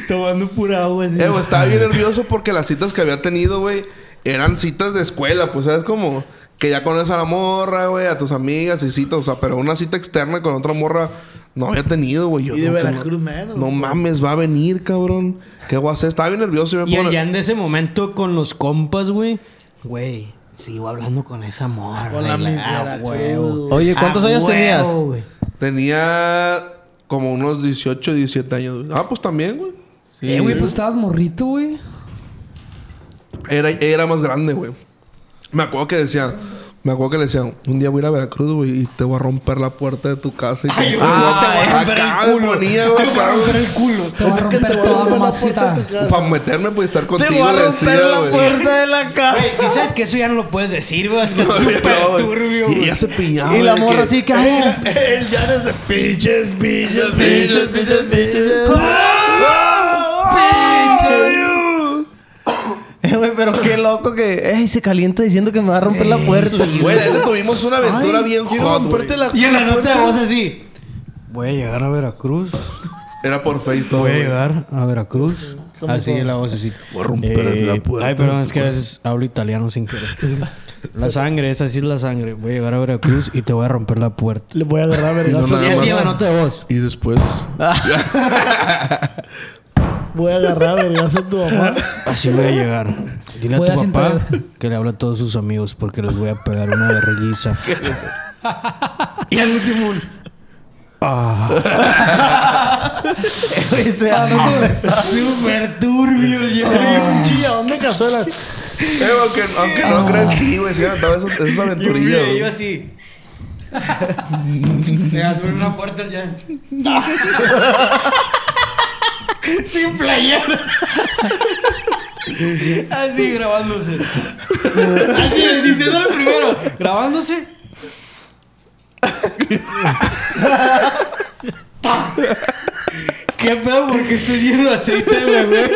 Tomando pura agua. así. Eh, güey, estaba bien nervioso porque las citas que había tenido, güey, eran citas de escuela, pues, ¿sabes? Como que ya conoces a la morra, güey, a tus amigas y citas, o sea, pero una cita externa con otra morra no había tenido, güey. Y de no, Veracruz no- menos, No güey. mames, va a venir, cabrón. ¿Qué voy a hacer? Estaba bien nervioso y me Y Jan de ese momento con los compas, güey. Güey, sigo hablando con esa morra. Con la ah, huevo. Oye, ¿cuántos años huevo, tenías? güey. Tenía como unos 18, 17 años. güey. Ah, pues también, güey. Eh, güey, pues estabas morrito, güey. Era, era más grande, güey. Me acuerdo que decía... Me acuerdo que le decían, un día voy a ir a Veracruz, güey, y te voy a romper la puerta de tu casa. Y Ay, te- güey, Ah, te voy a romper el culo. Te voy a romper el culo. Te va a ¿Por qué romper voy toda romper la puerta mamacita. de tu casa? Para meterme, pues, estar contigo. Te voy a romper decía, la puerta de la casa. Güey, si sabes que eso ya no lo puedes decir, güey. Está súper no, güey. turbio, Y ella se pillaba. Y la morra así que... ah, El Jan es de pinches, pinches, pinches, pinches, pinches. Eh, güey, pero qué loco que... Ey, se calienta diciendo que me va a romper la puerta. Güey, la neta, tuvimos una aventura Ay, bien quiero hot, romperte güey. la Y en la nota de voz así. Voy a llegar a Veracruz. Era por Face todo, Voy a güey. llegar a Veracruz. Así es la voz así. Voy a romper la puerta Ay, perdón, es que a veces hablo italiano sin querer. La sangre, esa sí es la sangre. Voy a llegar a Veracruz y te voy a romper la puerta. Le voy a agarrar vergazo. nada Y así lleva nota de voz. Y después... Voy a agarrar vergazo a tu mamá. Así voy a llegar. Dile a tu a papá sentar- que le hable a todos sus amigos porque les voy a pegar una vergüenza. y al último... un- Ese- Súper turbio el Se le dio un chilladón de cazuela. Eh, aunque, aunque no crean, sí, güey. Sí, me aventaba esas, esas Y un aventurillas, video güey. así. Le abre una puerta Jan. Sin playera. Así grabándose. Así diciéndole primero. Grabándose. ¿Qué pedo? Porque estoy lleno de aceite, güey.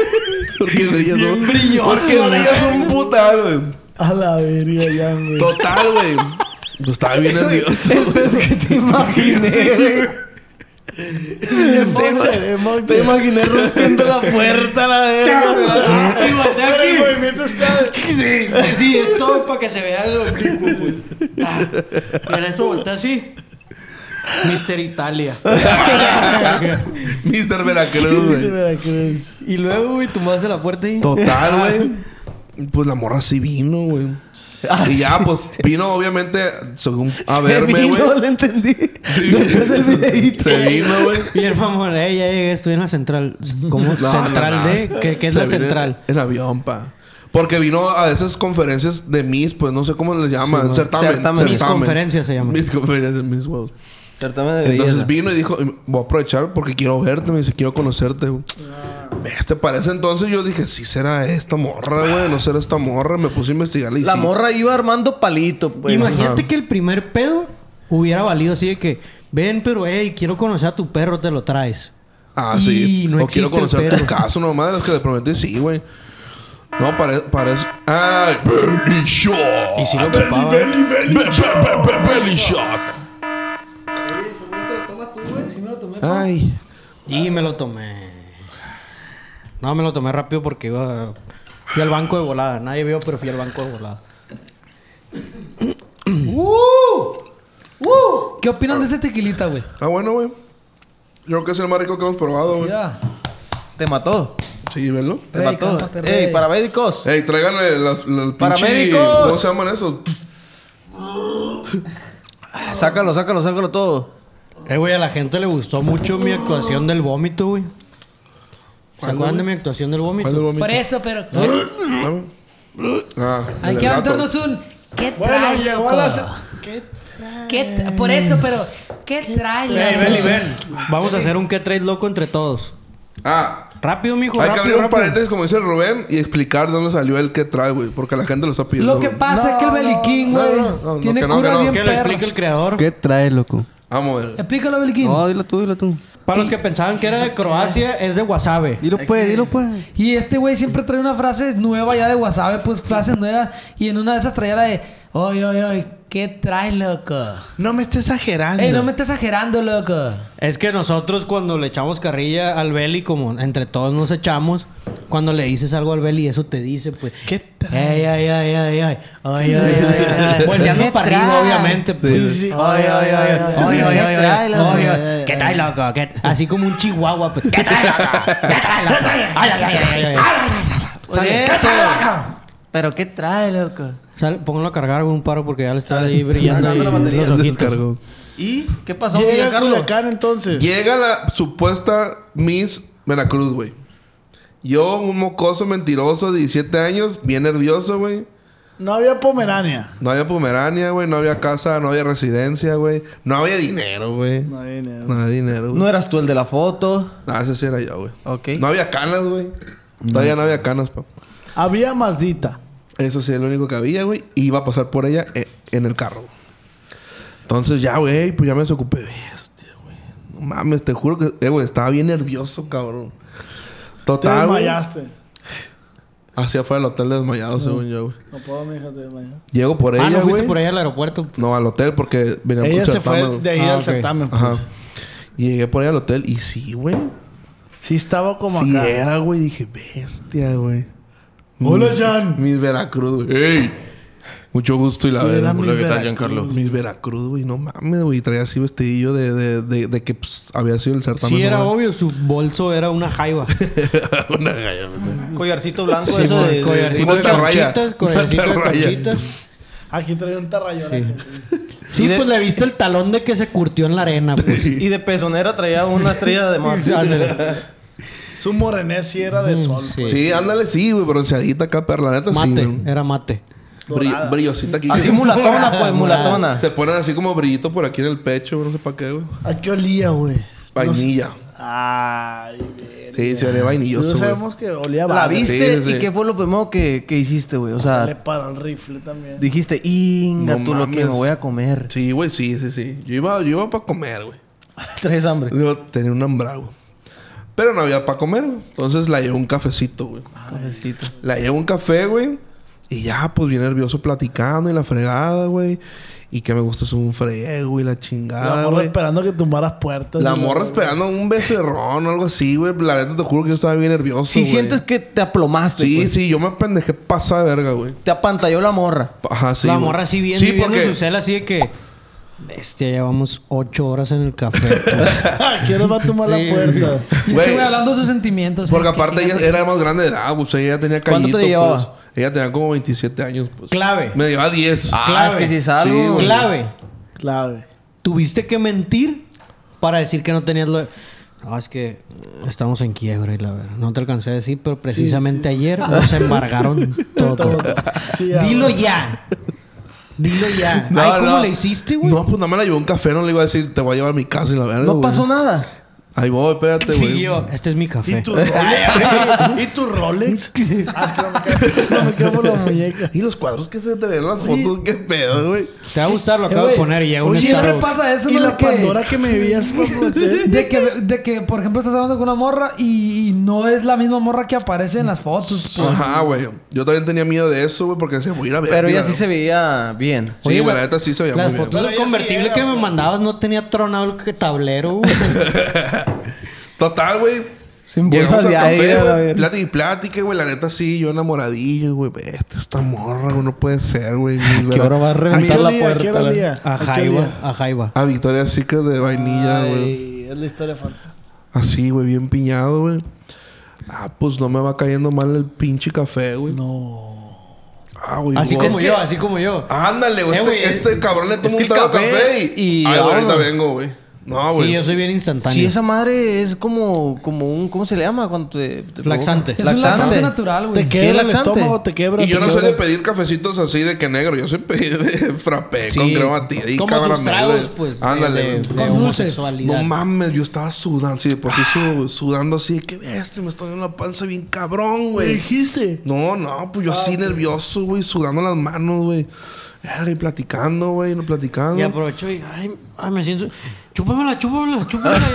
Porque brillas, Bien ¿no? brilloso, Porque brillas un putal, güey. A la verga, ya, güey. Total, güey. Yo estaba bien nervioso, güey. Te imaginé, güey. Te imaginé rompiendo la puerta, la verga. Y voltea Pero el aquí. movimiento está... Sí, sí, es todo para que se vea el oblicuo, güey. Ah, Para eso voltea así. Mister Italia. Mr. Veracruz, güey. Veracruz. Y luego, güey, tomaste la puerta y... Total, güey. Pues la morra sí vino, güey. Ah, y ya, sí, pues vino, obviamente, según a Se verme, vino, güey. entendí. Sí. Después del videíto. Se vino, güey. Bien, mamón, eh, ya llegué, estoy en la central. ¿Cómo? No, ¿Central no, no. de? ¿Qué, qué es Se la central? En, en avión, pa. Porque vino a esas conferencias de Miss, pues no sé cómo les llaman. Sí, no. certamen, Certamen. Miss Conferencias se llama. Miss conferencias, Miss huevos. Certamen de Entonces vino y dijo, voy a aprovechar porque quiero verte, me dice, quiero conocerte. güey. Este parece entonces yo dije, sí será esta morra, güey, no será esta morra. Me puse a investigar y La sí. morra iba armando palito, pues. Imagínate Ajá. que el primer pedo hubiera valido así de que, ven, pero hey, quiero conocer a tu perro, te lo traes. Ah, Y sí. no o quiero existe el conocer tu perro. caso, no madre, es que le prometí sí, güey. No, pare- parece. ¡Ay! ¡Belly shot! Y sí lo ocupaba. Belly, belly, belly, shot. Belly shot. Ay. Y me lo tomé. No, me lo tomé rápido porque iba... Fui al banco de volada. Nadie vio, pero fui al banco de volada. ¿Qué opinan de ese tequilita, güey? Ah, bueno, güey. Yo creo que es el más rico que hemos probado, güey. Ya. Te mató. Sí, velo. Te Rey, mató. cálmate, Rey. Ey, paramédicos. Ey, tráiganle las, las Paramédicos. ¿Cómo se llaman esos? Sácalo, sácalo, sácalo todo. Eh, güey, a la gente le gustó mucho mi actuación del vómito, güey. ¿Se ¿Cuál, acuerdan de mi actuación del vómito? ¿Cuál del vómito? Por eso, pero... Dame. Ah, Hay que aventarnos un... ¿Qué Bueno, trae, llegó loco? a las... ¿Qué tra- Por eso, pero... ¿Qué trae, ven ven. Vamos a hacer un que trade loco entre todos. Ah, Rápido, mijo, hay que rápido, abrir un rápido. paréntesis, como dice Rubén, y explicar de dónde salió el que trae, güey. Porque la gente lo está pidiendo. Lo que pasa es que el Beliquín, güey, no, no, no, tiene que no, cura que no. bien Que lo perra. explique el creador. ¿Qué trae, loco? Vamos a ver. Explícalo, Beliquín. No, dilo tú, dilo tú. Para los que pensaban que era de Croacia, es de wasabi. Dilo pues, dilo pues. Y este güey siempre trae una frase nueva ya de WhatsApp, pues frases nuevas. Y en una de esas traía la de, oye, oye, oye, ¿qué traes, loco? No me estés exagerando. Ey, no me estés exagerando, loco. Es que nosotros cuando le echamos carrilla al Beli, como entre todos nos echamos, cuando le dices algo al Beli, eso te dice, pues. ¿Qué trae? Ey, ay, ay, ay, ay. Ay, ay, ay, ay. Volteando ¿Qué para arriba, obviamente. Pues. Sí, sí. Ay, ay, ay, ay. Ay, ay, ¿Qué ay, trae, ay. loco? ¿Qué trae, loco? ¿Qué- Así como un chihuahua, pues. ¿Qué trae, loco? ¿Qué trae, loco? Ay, ay, ay, ay, ay. Por eso. Pero ¿qué trae, loco? Sale, póngalo a cargar, güey, un paro porque ya le está ahí brillando la batería. los ojitos. Descargó. ¿Y qué pasó, Llega Carlos? Culiacán entonces. Llega la supuesta Miss Veracruz, güey. Yo, un mocoso mentiroso de 17 años, bien nervioso, güey. No había Pomerania. No había Pomerania, güey. No había casa, no había residencia, güey. No había dinero, güey. No había dinero. No había dinero, güey. No eras tú el de la foto. Ah, ese sí era yo, güey. Ok. No había canas, güey. Todavía no había canas, pa. Había Mazdita. Eso sí es lo único que había, güey. Y iba a pasar por ella eh, en el carro. Entonces ya, güey, pues ya me desocupé. Bestia, güey. No mames, te juro que, eh, güey, estaba bien nervioso, cabrón. Te Total, güey. desmayaste. Hacia afuera del hotel desmayado, según yo, güey. No puedo, mi hija, te desmayó. Llego por Ah, ella, ¿no fuiste güey. por ahí al aeropuerto? No, al hotel porque venía Ella por se fue de ahí Ah, al certamen. pues. Ajá. Y llegué por ahí al hotel y sí, güey. Sí estaba como Sí acá. era, güey. Dije, bestia, güey. Hola, Jan. Mis Veracruz, güey. ¡Ey! Mucho gusto y la Sí, verdad. Hola, ¿qué tal. Giancarlo? Mis Veracruz, güey. No mames, güey. Traía así vestidillo de, de, de, de que pues, había sido el certamen. Sí, era obvio. Su bolso era una jaiba. Una galla, Collarcito blanco, Sí, eso de... de- collarcito de Una raya. conchitas, collarcito de Una raya. conchitas. Aquí traía un tarrayón. Sí, pues le viste el talón de que se curtió en la arena, pues. Y de pezonera traía una estrella de mar. Su morenés sí era de sol. Sí. Sí, ándale, sí, güey. Bronceadita acá, pero la neta sí. Mate, era mate. Bri- Dorada. brillosita aquí. Así mulatona, pues, mulatona. Se ponen así como brillito por aquí en el pecho, güey, no sé para qué, güey. ¿A qué olía, güey? Vainilla. Ay, verga. Sí, se olía vainilloso, güey. sabemos que olía La vale. viste Sí, sí. y qué fue lo primero que, que hiciste, güey. O Se le sea, paró el rifle también. dijiste, inga, No tú lo que me voy a comer. Sí, güey, sí, sí, sí. Yo iba, yo iba para comer, güey. Traes hambre. Yo tenía un hambre, güey. Pero no había para comer, güey. Entonces la llevé un cafecito, güey. Cafecito. La llevé un café, güey. Y ya, pues, bien nervioso platicando y la fregada, güey. Y que me gusta es un frego y la La chingada, morra güey. esperando que tumbaras puertas. La morra esperando un becerrón o algo así, güey. La neta te juro que yo estaba bien nervioso, Si güey. sientes que te aplomaste, Sí, pues. sí. Yo me pendejé pasada de verga, güey. Te apantalló la morra. Ajá, sí, la morra así bien Sí, viviendo porque... su cel así de que... Bestia, llevamos ocho horas en el café. pues. ¿Quién nos va a tomar Sí. la puerta? Y Güey. güey hablando de sus sentimientos. Porque aparte ella era más grande de edad, pues ella tenía ¿Cuánto te callito, llevaba? pues. Ella tenía como 27 años, pues. Clave. Me llevaba 10. Ah, Clave. es que si es algo. Sí. Clave. Clave. Tuviste que mentir para decir que no tenías lo... No, es que eh, estamos en quiebra y la verdad. No te alcancé a decir, pero precisamente ayer nos embargaron todo. Dilo ya. Dilo ya. No, Ay, ¿cómo no. le hiciste, güey? No, pues nada más la llevó un café, no le iba a decir, te voy a llevar a mi casa y la verdad. No pasó nada. Ahí voy, espérate, güey. Sí, yo. Este es mi ¿Y café. tu Rolex? ¿Y tu Rolex? Ah, es que no me quedo, no me quedo por la muñeca. Y los cuadros que se te ven en las fotos, qué pedo, güey. Te va a gustar, lo Eh, acabo de poner y llega un siempre Starbucks. pasa eso, Y ¿no? la De que- Pandora que me prometer. De que, de que, por ejemplo, estás hablando con una morra y, y no es la misma morra que aparece en las fotos. pues. Ajá, güey. Yo también tenía miedo de eso, güey, porque decía, voy a ir a ver. Pero ella sí se veía bien. Sí, Oye, güey, la- neta sí se veía Las muy bien. fotos del sí convertible era, que me mandabas no tenía tronado el que- tablero, güey. Total, güey. Sin bolsas de café, aire. Plática y plática, güey. La neta sí, yo enamoradillo, güey. Esta, esta morra, güey, no puede ser, güey. ¿Qué hora va a ¿A qué reventar la puerta? A ¿A qué Jaiba. A Jaiba. A Victoria's Secret de vainilla, güey. Es la historia fantástica. Así, güey, bien piñado, güey. Ah, pues no me va cayendo mal el pinche café, güey. No. Ah, güey. Así como Es yo, así como yo. Ándale, güey. Eh, este, güey, este cabrón le toma un el trago de café café y... y ahorita vengo, güey. No, güey. Sí, yo soy bien instantáneo. Sí, esa madre es como, como un... ¿Cómo se le llama? Cuando te, te Laxante. Es un laxante natural, güey. Te Sí, quebra el laxante. estómago, te quebra. Y yo no soy de pedir cafecitos así de que negro. Yo soy pedir de frappé Sí. con crema batida y caramelo. tragos, pues. Ándale, Con dulce. homosexualidad. No mames, yo estaba sudando, sí, de por sí su- sudando así. Que bestia, me está dando la panza bien cabrón, ¿Me güey. dijiste? No, no, pues yo así nervioso, güey, sudando las manos, güey. Y platicando, güey, no platicando. Y aprovecho y... Ay, ay, me siento... Chúpamela, chúpamela, chúpamela.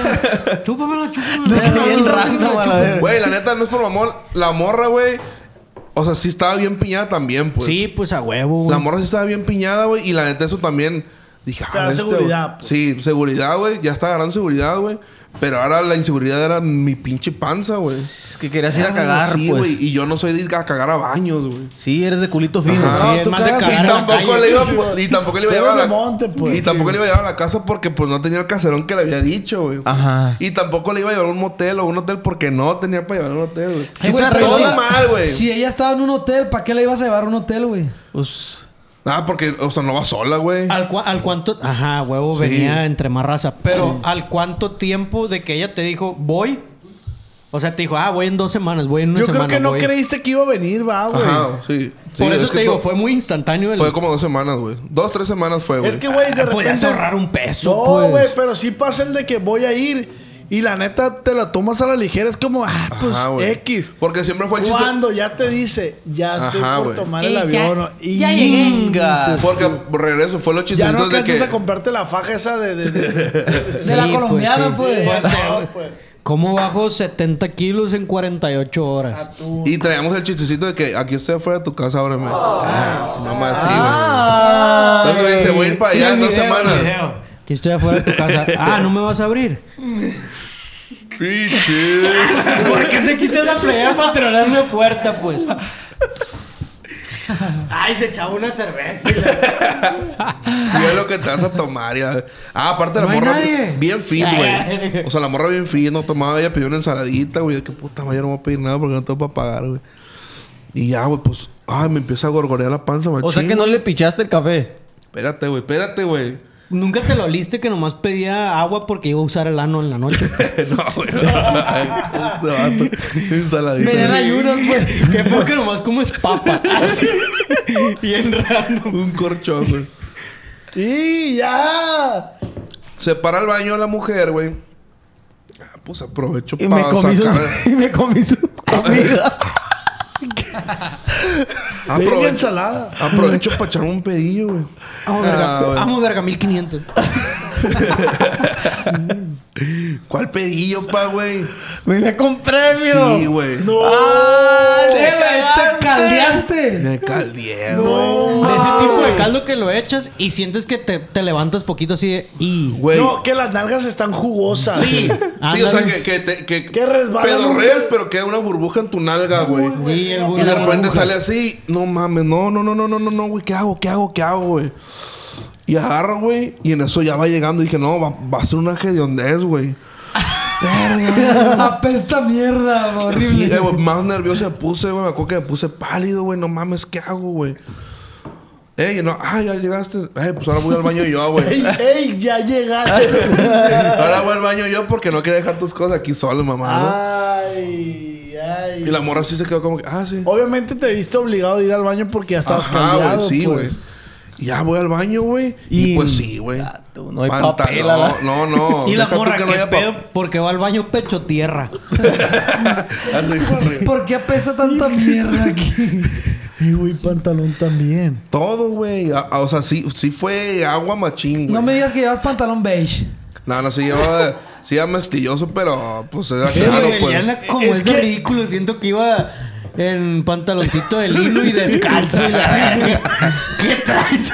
ya. chúpamela, chúpamela. Bien random. Güey, la neta, no es por mamón. La morra, güey. O sea, sí estaba bien piñada también, pues. Sí, pues a huevo, güey. La morra sí estaba bien piñada, güey. Y la neta, eso también. Dije, este, seguridad, güey. pues. Sí, seguridad, güey. Ya está agarrando seguridad, güey. Pero ahora la inseguridad era mi pinche panza, güey. Es que querías ir a Ah, cagar, sí, pues. güey. Y yo no soy de ir a cagar a baños, güey. Sí, eres de culito fino. Ajá. Sí, es tú más de cagas Y cagar la tampoco, calle. le iba, y tampoco le iba a llevar a la, monte, pues. y tampoco le iba a llevar a la casa porque pues no tenía el caserón que le había dicho, güey. Ajá. Y tampoco le iba a llevar a un motel o un hotel porque no tenía para llevar a un hotel, güey. Pero todo si- mal, güey. Si ella estaba en un hotel, ¿para qué la ibas a llevar a un hotel, güey? Pues... Ah, porque, o sea, no va sola, güey. ¿Al, cuánto... Ajá, huevo, Sí. venía entre más raza. Pero ¿al cuánto tiempo de que ella te dijo, voy? O sea, te dijo, ah, voy en dos semanas, voy en una Yo semana, creo que no voy. creíste que iba a venir, va, güey. Ajá, sí. Por Sí, eso es te digo, fue muy instantáneo el... Fue como dos semanas, güey. Dos, tres semanas fue, güey. Es que, güey, de Ah, Podías repente... ahorrar un peso, No, pues. güey, pero sí pasa el de que voy a ir y la neta te la tomas a la ligera. Es como, ah, pues Ajá, güey. X. Porque siempre fue el chiste. Cuando ya te dice, ya estoy Ajá, por güey. tomar Eh, el ya- avión. ¿no? y ya llegué. Porque por regreso fue los Ya no chistecitos de alcanzas que. a comprarte la faja esa de... de, de- de- De la Sí, pues, colombiana, sí. pues. Pues, No, pues, ¿Cómo bajo 70 kilos en 48 horas? a tu- Y traíamos el chistecito de que aquí estoy afuera de tu casa, ábreme. Ah, su mamá así, güey. Ah. Entonces me dice, voy a ir para allá en dos semanas. Aquí estoy afuera de tu casa. Ah, ¿no me vas a abrir? Pinche. ¿Por qué te quitas la playa para tronar una puerta, pues? Ay, se echaba una cerveza. Es lo que te vas a tomar. Ya. Ah, aparte la No morra nadie. bien fit, güey. O sea, la morra bien fit, no tomaba, ella pidió una ensaladita, güey. De que puta madre, no voy a pedir nada porque no tengo para pagar, güey. Y ya, güey, pues, ay, me empieza a gorgorear la panza, O sea que no le pichaste el café. Espérate, güey, espérate, güey. ¿Nunca te lo oliste que nomás pedía agua porque iba a usar el ano en la noche? no, güey. Este vato, Ensaladita. Venía en güey. que nomás comes papa. Así. Bien random. Un corchón, güey. Y ya. Se para al baño la mujer, güey. Ah, pues aprovecho Y me para comí su... sacar... y me comí su comida. Aprovecho, ensalada. aprovecho para echarme un pedillo, güey. Amo Ah, verga. güey. Amo verga 1500. ¿Cuál pedillo, pa, güey? Vine con premio. Sí, güey. No. ¡Eh, güey! ¡Te caldeaste! Me caldeé, güey. De ese tipo de caldo que lo echas y sientes que te, te levantas poquito así de... Y... Güey. No, que las nalgas están jugosas. Sí. Sí, o sea, que, que, te, que, Que resbalan pedorreas, pero queda una burbuja en tu nalga, güey. Sí, el Y de repente sale así. No mames, no, no, no, no, no, no, no, güey. ¿Qué hago? ¿Qué hago? ¿Qué hago, güey? Y agarro, güey. Y en eso ya va llegando. Y dije, no, va, va a ser un ángel de donde es, güey. Apesta mierda, horrible. Sí, eh, más nervioso me puse, güey. Me acuerdo que me puse pálido, güey. No mames, ¿qué hago, güey? Ey, no, ah, ya llegaste. Ey, pues ahora voy al baño yo, güey. ¡Ey, ey! ¡Ya llegaste! ahora voy al baño yo porque no quería dejar tus cosas aquí solo, mamá, ¿no? ¡Ay! ¡Ay! Y la morra sí se quedó como que, ah, sí. Obviamente te viste obligado a ir al baño porque ya estabas Ajá, callado, güey, sí, güey. pues. Ya voy al baño, güey. Y, Y- pues sí, güey. No hay Pantalón, papel a la- No, no. Y la morra, que no ¿qué haya pedo? Porque va al baño pecho tierra. ¿Por qué apesta tanta mierda aquí? Y güey, pantalón también. Todo, güey. O sea, sí, sí fue agua machín, güey. No me digas que llevas pantalón beige. No, no, sí llevaba... Sí era mezclilloso, pero... Pues era Sí, claro, güey, pues. Como Es es, de que- ridículo, siento que iba en pantaloncito de lino y descalzo y la verga. ¿Qué traes?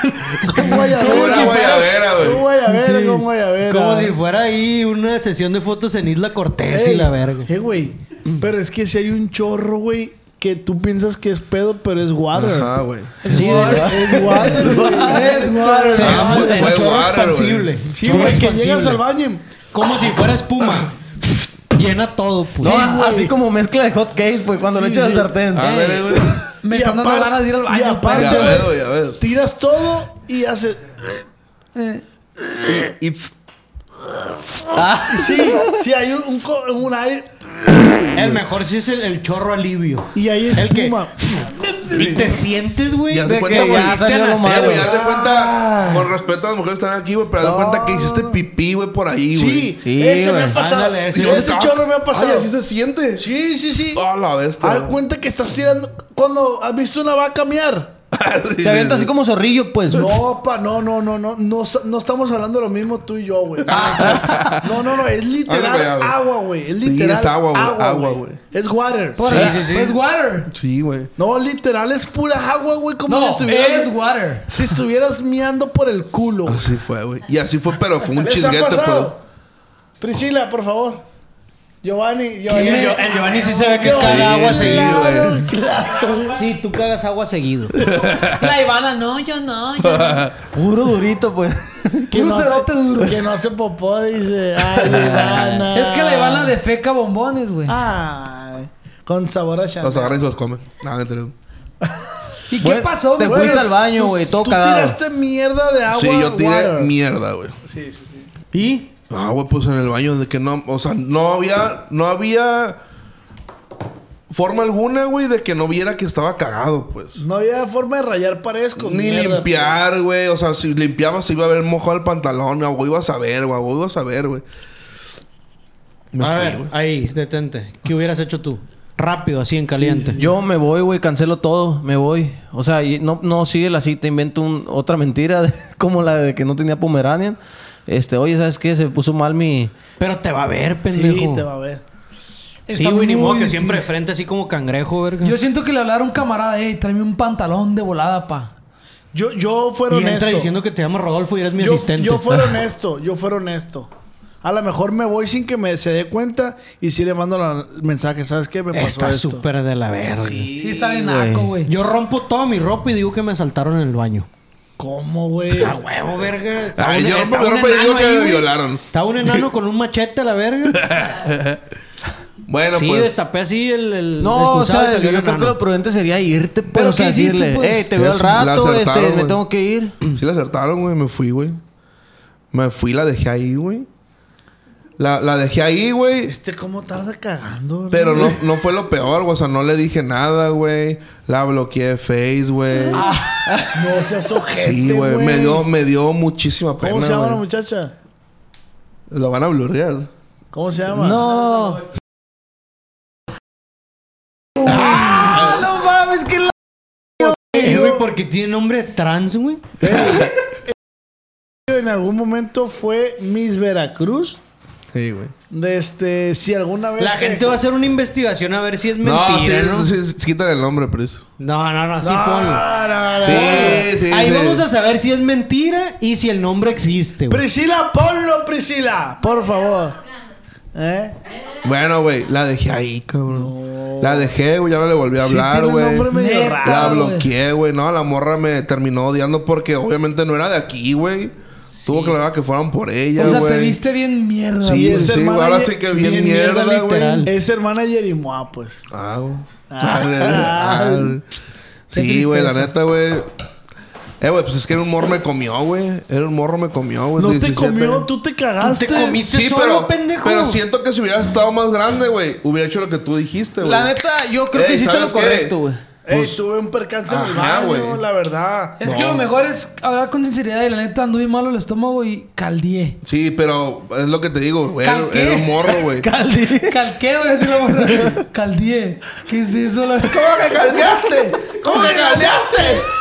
¿Cómo vaya a Como ver? una guayabera, güey. ¿Cómo vaya a ver? Sí. ¿Cómo vaya a ver? Como si fuera ahí una sesión de fotos en Isla Cortés y la verga. Eh, güey. Pero es que si hay un chorro, güey, que tú piensas que es pedo, pero es water. Ajá, güey. Sí, es water, güey. Es water. Se Ah, llama pues el fue chorro water, expansible. Sí, güey, que llegas al baño. Como si fuera espuma. Llena todo, pues. No, así como mezcla de hot cake, pues cuando Sí, le echas sí. al sartén. A ver, eh, güey. Me están dando aparte- ganas de ir al y baño. aparte, Ya. Tiras todo y haces. Y... Sí, sí, hay un, un, un aire. El mejor sí es el, el chorro alivio. Y ahí El que- espuma. Y te sientes, güey, Ya de que cuenta, güey, ya salió lo Sí, güey, güey. haz de cuenta, con respeto a las mujeres que están aquí, güey, pero haz de cuenta que hiciste pipí, güey, por ahí, güey. Sí, Sí, ese me ha pasado. Ándale, ese. chorro me ha pasado. Ay, así se siente. Sí, sí, sí. Ah, la bestia. Haz cuenta que estás tirando. Cuando has visto una vaca miar. Se avienta sí, así como zorrillo, pues. No, pa, no, no, no, no, no, no estamos hablando de lo mismo tú y yo, güey. No, no, no, es literal agua, güey. Es Sí, literal es agua, güey, agua, güey. Es water. Por- Sí, sí, sí. Es water. Sí, güey. No, literal es pura agua, güey, como si No, estuvieras es water. si estuvieras miando por el culo. Así fue, güey. Y así fue, pero fue un ¿Les ha chisguete, pasado? Priscila, por favor. Giovanni, Giovanni. El, Gio- el Giovanni sí se ve que Giovanni, caga agua seguido. claro, claro. Sí, tú cagas agua seguido. La Ivana, no, yo no. Yo no. Puro durito, pues. Que Puro no cerote duro. Que no hace popó, dice. Ay, Ivana. Es que la Ivana defeca bombones, güey. Ay, con sabor a Los champán. agarran y se los comen. Nada, mentira. ¿Y qué Bueno, pasó, te güey? fuiste al baño, güey, todo Tú cagado. tiraste mierda de agua. Sí, yo tiré water. mierda, güey. ¿Y? Ah, güey, pues en el baño de que no... O sea, no había... No había... Forma alguna, güey, de que no viera que estaba cagado, pues. No había forma de rayar paredes con Ni mierda, limpiar, güey. O sea, si limpiaba se iba a ver mojado el pantalón. O ibas a ver, güey. O ibas a ver, güey. Me A fui, ver, güey. ahí, detente. ¿Qué hubieras hecho tú? Rápido, así en caliente. Yo me voy, güey, cancelo todo, me voy. O sea, no, no sigue la cita, invento un- otra mentira, de- como la de que no tenía Pomeranian. Este, oye, ¿sabes qué? Se puso mal mi... Pero te va a ver, pendejo. Sí, te va a ver. Sí, Está güey, ni modo que difícil. siempre de frente así como cangrejo, verga. Yo siento que le hablaron a un camarada, ey, tráeme un pantalón de volada, pa. Yo, yo fuera y honesto. entra diciendo que te llama Rodolfo y eres mi yo, asistente. yo fuera honesto. Yo fuera honesto. A lo mejor me voy sin que me se dé cuenta y sí le mando el mensaje. ¿Sabes qué? Me pasó Está súper de la verga. Sí, está bien güey. naco, güey. Yo rompo toda mi ropa y digo que me asaltaron en el baño. ¿Cómo, güey? A huevo, verga. Estaba Ay, un- yo rompo estaba un enano que ahí, me violaron. Estaba un enano con un machete a la verga. Bueno, sí, pues... destapé así el, el No, o sea, yo creo que lo prudente sería irte, pero ¿Pero o sea, qué hiciste, decirle, pues? hey, te veo al la rato, este, me tengo que ir. Sí la acertaron, güey. Me fui, güey. Me fui, la dejé ahí, güey. La, la dejé ahí, güey. Este, ¿cómo tarda cagando? Pero no, no fue lo peor, güey. O sea, no le dije nada, güey. La bloqueé de Face, güey. No seas ojete, sí, güey. Me dio, me dio muchísima pena, ¿Cómo se llama la güey. muchacha? Lo van a blurrear. ¿Cómo se llama? No. Ah, no mames, que la... Eh, güey, porque tiene nombre trans, güey. En algún momento fue Miss Veracruz. Sí, güey. De este, si alguna vez. La te- gente va a hacer una investigación a ver si es No, mentira, sí, ¿no? sí, sí, quítale el nombre. No, no, no, sí No, ponlo. no, no. Sí, sí, Ahí sí. vamos a saber si es mentira y si el nombre existe, güey. Priscila, ponlo, Priscila. Por favor. ¿Eh? Bueno, güey. La dejé ahí, cabrón. La dejé, güey. Ya no le volví a Sí hablar, tiene güey. nombre medio Neta. raro. La bloqueé, güey. No, la morra me terminó odiando porque obviamente no era de aquí, güey. Tuvo que lograr que fueran por ella, O güey. sea, te viste bien mierda. Sí, güey. sí, hermana ahora sí que bien, bien mierda, güey. Es hermana Yerimoa, pues. Ah, güey. Ah. Ah, Sí, güey, la neta, güey. Eh, güey, pues es que era un morro me comió, güey. Era un morro me comió, güey. No te 17. comió, tú te cagaste. Tú te comiste Sí, solo, pero, pendejo. pero siento que si hubiera estado más grande, güey, hubiera hecho lo que tú dijiste, güey. La neta, yo creo que hiciste lo correcto, güey. Ey, tuve un percance en el baño, güey. la verdad. Es que lo mejor es hablar con sinceridad y la neta anduve malo el estómago y caldié. Sí, pero es lo que te digo, güey. Era, ¿Calqué? era un morro, güey. Calqué, voy a decir la verdad. Caldié. ¿Qué es eso? La... ¿Cómo que caldeaste? ¿Cómo que caldeaste?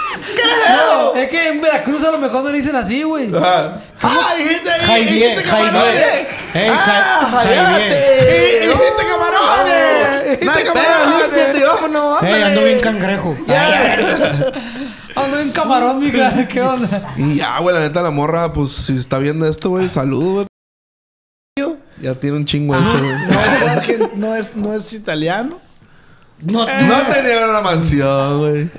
No, es que en Veracruz a lo mejor no le dicen así, güey. Ajá. ¡Ah, dijiste ahí! Jaime, ¡Dijiste camarones! Ey, ¡Ah, Ja- Jaime. ¡Eh, ¡Dijiste camarones! ¡Dijiste camarones! vámonos. Ey, ando bien cangrejo. Ando en camarón, mija. ¿Qué onda? Y ya, güey, la neta, la morra, pues si está viendo esto, güey, saludo, güey. Ya tiene un chingo eso, güey. No, es argen- no, es, no es italiano. No, No tenía una mansión, güey.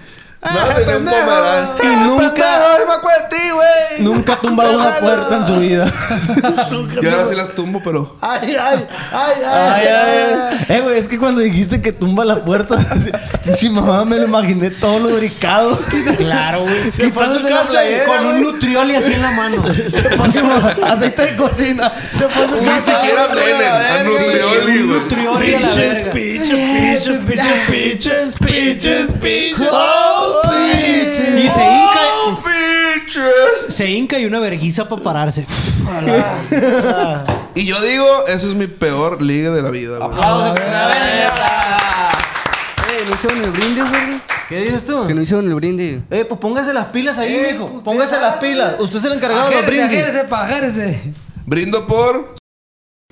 No Ah, tenía un pendejo. pomerán. Y nunca, ¡Ay, me acuerdo de ti, güey! nunca ha tumbado una puerta en su vida. Yo ahora sí las tumbo, pero... ¡Ay, ay! ¡Ay, ay! Ay, ay, ay. Eh, güey, es que cuando dijiste que tumba la puerta, si mamá me lo imaginé todo lubricado. Claro, güey. Se fue a su casa playera, Con un nutrioli así en la mano. Sí, mamá, Aceite de cocina. Se fue a su Ni casa. siquiera a Nutrioli, un güey. nutrioli Piches, piches, piches, piches, piches, piches, piches. ¡Oh, Y se hinca. ¡Oh, pinches! Se hinca y una verguiza para pararse. Y yo digo, eso es mi peor liga de la vida, güey. Eh, ¿no hicieron el brindis, güey? ¿Qué dices tú? Que no hicieron el brindis. Eh, pues póngase las pilas ahí, mijo. Póngase las pilas. Usted es el encargado de los Ajérese, brindis. ajérese, pa, ajérese. Brindo por...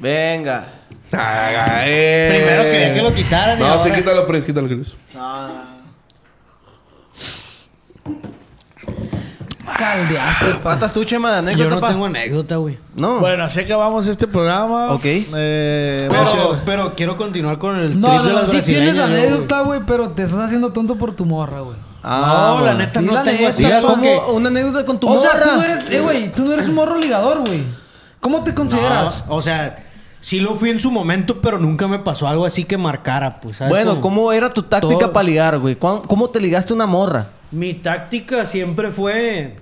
Venga. Eh. Primero quería que lo quitaran. y No, sí, ahora- quítalo, Prince, quítalo, Chris. Caldeaste. ¿Faltas tú, Chema, de anécdota, Yo no pa? tengo anécdota, güey. No. Bueno, así acabamos este programa. Ok. Eh, Pero, pero quiero continuar con el No, trip no, de no, las sí tienes anécdota, güey, pero te estás haciendo tonto por tu morra, güey. Ah, no, la neta no la tengo neta, ¿cómo una anécdota con tu O sea, morra? tú no eres, eh, güey, tú no eres un morro ligador, güey. ¿Cómo te consideras? No, o sea, sí lo fui en su momento, pero nunca me pasó algo así que marcara, pues. ¿sabes? Bueno, Como- ¿cómo era tu táctica Todo. para ligar, güey? ¿Cómo, cómo te ligaste a una morra? Mi táctica siempre fue.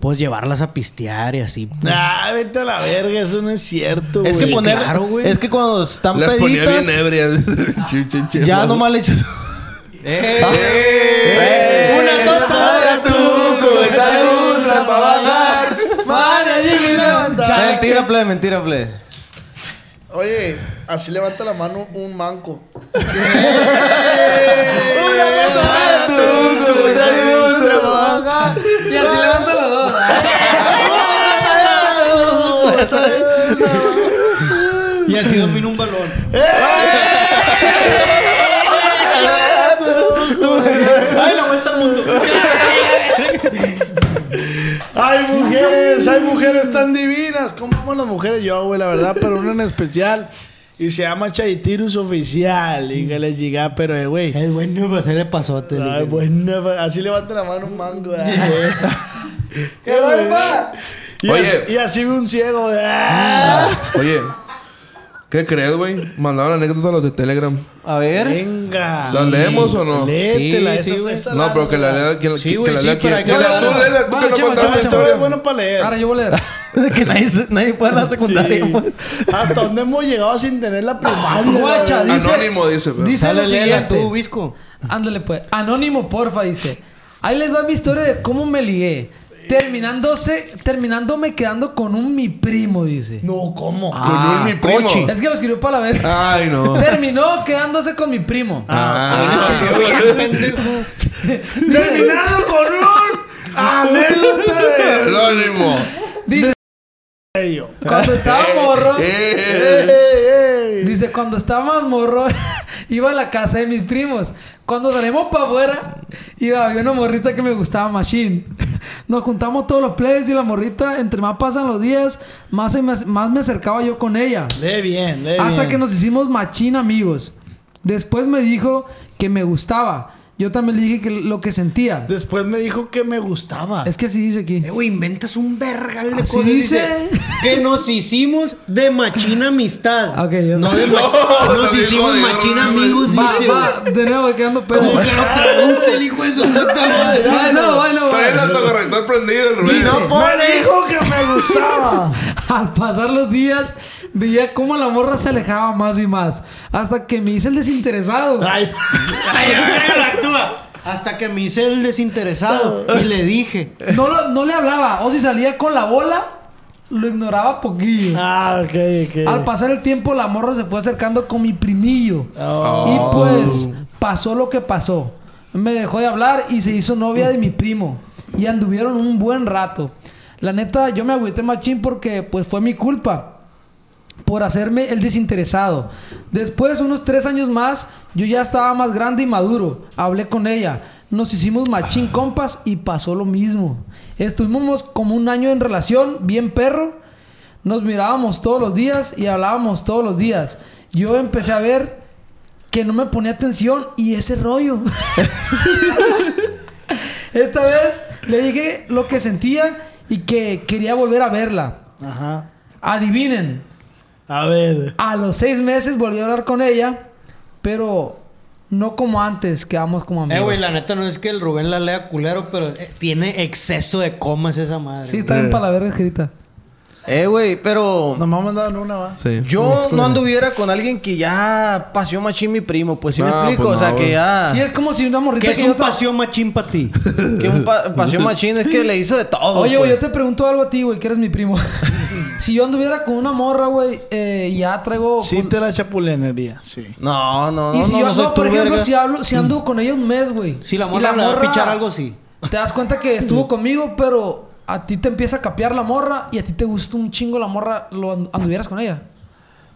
Pues llevarlas a pistear y así. pues. Ah, vete a la verga, eso no es cierto, Es que güey. poner... claro, güey. es que cuando están Las ponía peditas... bien ebrias. Chin, chin, chin. ya nomás le echas... ¡Eh! Una tostada de atún, cubeta de ultra pa' bajar. Mentira, plebe, mentira, plebe. Oye, así levanta la mano un manco. Y así levanto los dos. Y así domino un balón. ¡Ay, la vuelta al mundo! Hay mujeres, hay mujeres tan divinas. ¿Cómo las mujeres yo, güey? La verdad, pero una en especial. Y se llama Chaitirus Oficial. Y que les llega, pero, eh, güey. Es bueno para hacerle pasote. Ay, le- buena, pa- así levanta la mano un mango. ¡Qué barba! Y, Oye. así, y así ve un ciego. ah. Oye, ¿qué crees, güey? Mandaron anécdotas a los de Telegram. A ver... Venga. ¿Las leemos o no? Léetela, Sí, esa, sí, No, pero que la lea... Que, Sí, que güey, la sí, lea hay que Que la- leerla. tú léela, que no contaste historia. bueno para leer. Ahora yo voy a leer. que nadie, nadie fue a la secundaria. Sí. pues. ¿Hasta dónde hemos llegado sin tener la primaria? Guacha, dice- Anónimo dice, pero... Dice Sale, lo siguiente. tú, Visco. Ándale, pues. Anónimo, porfa, dice. Ahí les va mi historia de cómo me ligué. Terminándose, terminándome quedando con un mi primo, dice. No, ¿cómo? Con un mi primo. cochi. Es que lo escribió para la vez. Ay, no. Terminó quedándose con mi primo. Ah, Terminado con un anécdota de Anónimo. Dice. Cuando estaba morro, Eh, dice, cuando estaba más morro, iba a la casa de mis primos. Cuando salimos para afuera, iba, había una morrita que me gustaba machine. Nos juntamos todos los plebes y la morrita, entre más pasan los días, más, se me, más me acercaba yo con ella. Lee bien, Hasta bien. que nos hicimos machín amigos. Después me dijo que me gustaba. Yo también le dije que lo que sentía. Después me dijo que me gustaba. Es que así dice aquí. Eh, güey, inventas un vergal de Así cosas. dice. que nos hicimos de machina amistad. Ok, yo- No de ma- No, nos hicimos jodido, machina no, amigos, Va, dice. va, de nuevo quedando pedo. ¿Cómo que lo traduce el hijo de su puta madre? Ay, no, ay, no, Trae el autocorrector prendido, el Rubén. Dice- me dijo que me gustaba. Al pasar los días, veía cómo la morra se alejaba más y más. Hasta que me hice el desinteresado. Ay, Ay, ya, actúa. Hasta que me hice el desinteresado y le dije. No, lo- no le hablaba. O si salía con la bola, lo ignoraba poquillo. ah, ok, ok. Al pasar el tiempo, la morra se fue acercando con mi primillo. Oh. Y pues pasó lo que pasó. Me dejó de hablar y se hizo novia de mi primo. Y anduvieron un buen rato. La neta, yo me agüité machín porque pues fue mi culpa. Por hacerme el desinteresado. Después, unos tres años más, yo ya estaba más grande y maduro. Hablé con ella. Nos hicimos machín compas y pasó lo mismo. Estuvimos como un año en relación, bien perro. Nos mirábamos todos los días y hablábamos todos los días. Yo empecé a ver que no me ponía atención y ese rollo. Esta vez le dije lo que sentía y que quería volver a verla. Ajá. Adivinen, A ver. a los seis meses volví a hablar con ella, pero no como antes, quedamos como amigos. Eh, güey, la neta no es que el Rubén la lea culero, pero eh, tiene exceso de comas esa madre. Sí, está bien para la verga escrita. Eh, güey, pero... Nomás mandaron una, va. Sí. Yo no anduviera con alguien que ya paseó machín mi primo, pues sí me No, explico. pues o sea, no, que güey. ya. Sí, es como si una morrita ¿Qué es que un te- pasión machín para ti? Que un pa- paseó machín es que le hizo de todo. Oye, pues. güey, yo te pregunto algo a ti, güey, que eres mi primo. si yo anduviera con una morra, güey, eh, ya traigo... Sí con- te la chapulinería, sí. No, no, Y no, si no, yo no soy ando, por tu ejemplo, verga. si, hablo, si ando con ella un mes, güey. Si la y morra le va a pichar algo, sí. Te das cuenta que estuvo conmigo, pero a ti te empieza a capear la morra y a ti te gusta un chingo la morra, lo and- anduvieras con ella.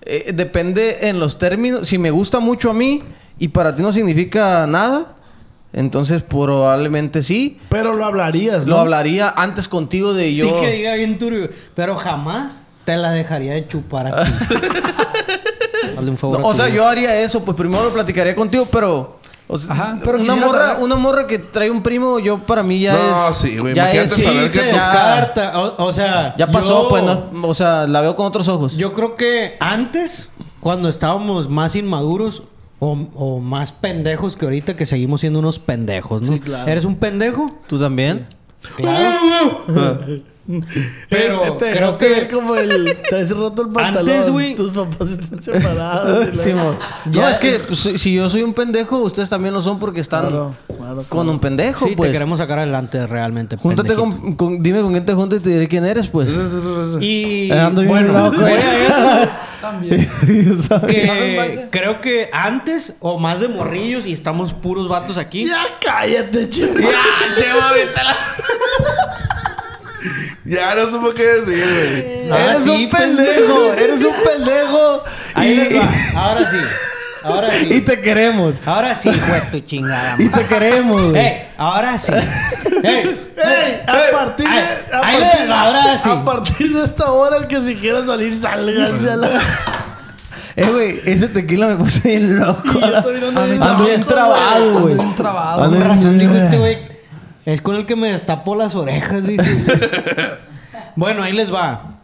Eh, depende en los términos. Si me gusta mucho a mí y para ti no significa nada, entonces probablemente sí. Pero lo hablarías, ¿no? Lo hablaría antes contigo de yo. Sí que diga bien turbio. Pero jamás te la dejaría de chupar aquí. Hazle un favor. No, a o sea, yo haría eso, pues primero lo platicaría contigo, pero. O sea, Ajá, pero una morra, saber- una morra que trae un primo, yo para mí ya No, es. sí, güey, Ya es. saber Sí, que se ya- descarta. O, o sea... Ya pasó, yo- pues, no, o sea, la veo con otros ojos. Yo creo que antes, cuando estábamos más inmaduros o, o más pendejos que ahorita, que seguimos siendo unos pendejos, ¿no? Sí, claro. ¿Eres un pendejo? ¿Tú también? Claro. Pero Te, te creo dejaste que... ver como el... Te has roto el pantalón. Antes, güey. Tus papás están separados. la- Sí. No, Ya- es que pues, si yo soy un pendejo, ustedes también lo son porque están Claro, claro, con claro. un pendejo, Sí, pues. te queremos sacar adelante realmente. Júntate con, con- Dime con quién te juntas y te diré quién eres, pues. Y Eh, ando bien bueno, loco, voy a esto También. que creo que antes o más de morrillos y estamos puros vatos aquí. Ya cállate, chico. Ya no supo qué decir, güey. Ah, eres sí, un pendejo, eres un pendejo. Ahí y, les va. Ahora sí. Ahora sí. y te queremos. Ahora sí, fue tu chingada. Y te queremos, güey. ¡Ey! Ahora sí. ¡Ey! Ey, a partir de... A ahí partir- les va, ahora sí. A partir de esta hora, el que si quiera salir, sálganse a la... Eh, güey, ese tequila me puse bien loco. Yo estoy mirando A mí bien Ando bien trabado, Ando güey. bien trabado. Con razón dijo este güey. Es con el que me destapó las orejas, dice. bueno, ahí les va.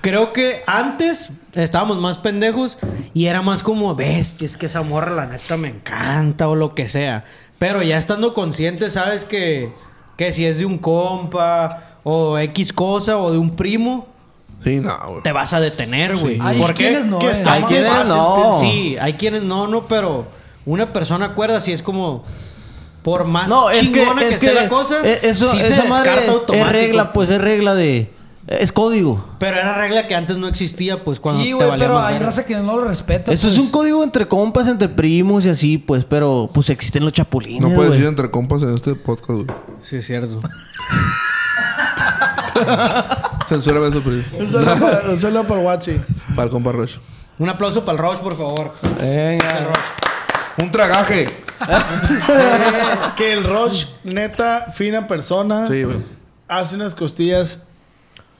Creo que antes estábamos más pendejos y era más como, bestia, es que esa morra la neta me encanta o lo que sea. Pero ya estando consciente, sabes que, que si es de un compa o X cosa o de un primo, Sí, no, güey. te vas a detener, güey. Hay ¿Por qué? quienes no, eh. Hay quienes fácil, no. Sí, hay quienes no, no, pero una persona acuerda si es como por más No, es que, chingona que, es esté que la cosa, eh, eso, sí se esa madre descarta es regla, pues es regla de... Es código. Pero era regla que antes no existía, pues cuando Sí, te güey, valía pero más hay raza que no lo respeta. Eso es pues. un código entre compas, entre primos y así, pues, pero pues existen los chapulines, No puedes güey. ir entre compas en este podcast, güey. Sí, es cierto. Censúrame eso, pero... Un saludo para- un saludo para Watsi. Para el compa Rush. Un aplauso para el Roche, por favor. Venga. Un tragaje. Que el Roche, neta, fina persona, Sí, güey. hace unas costillas.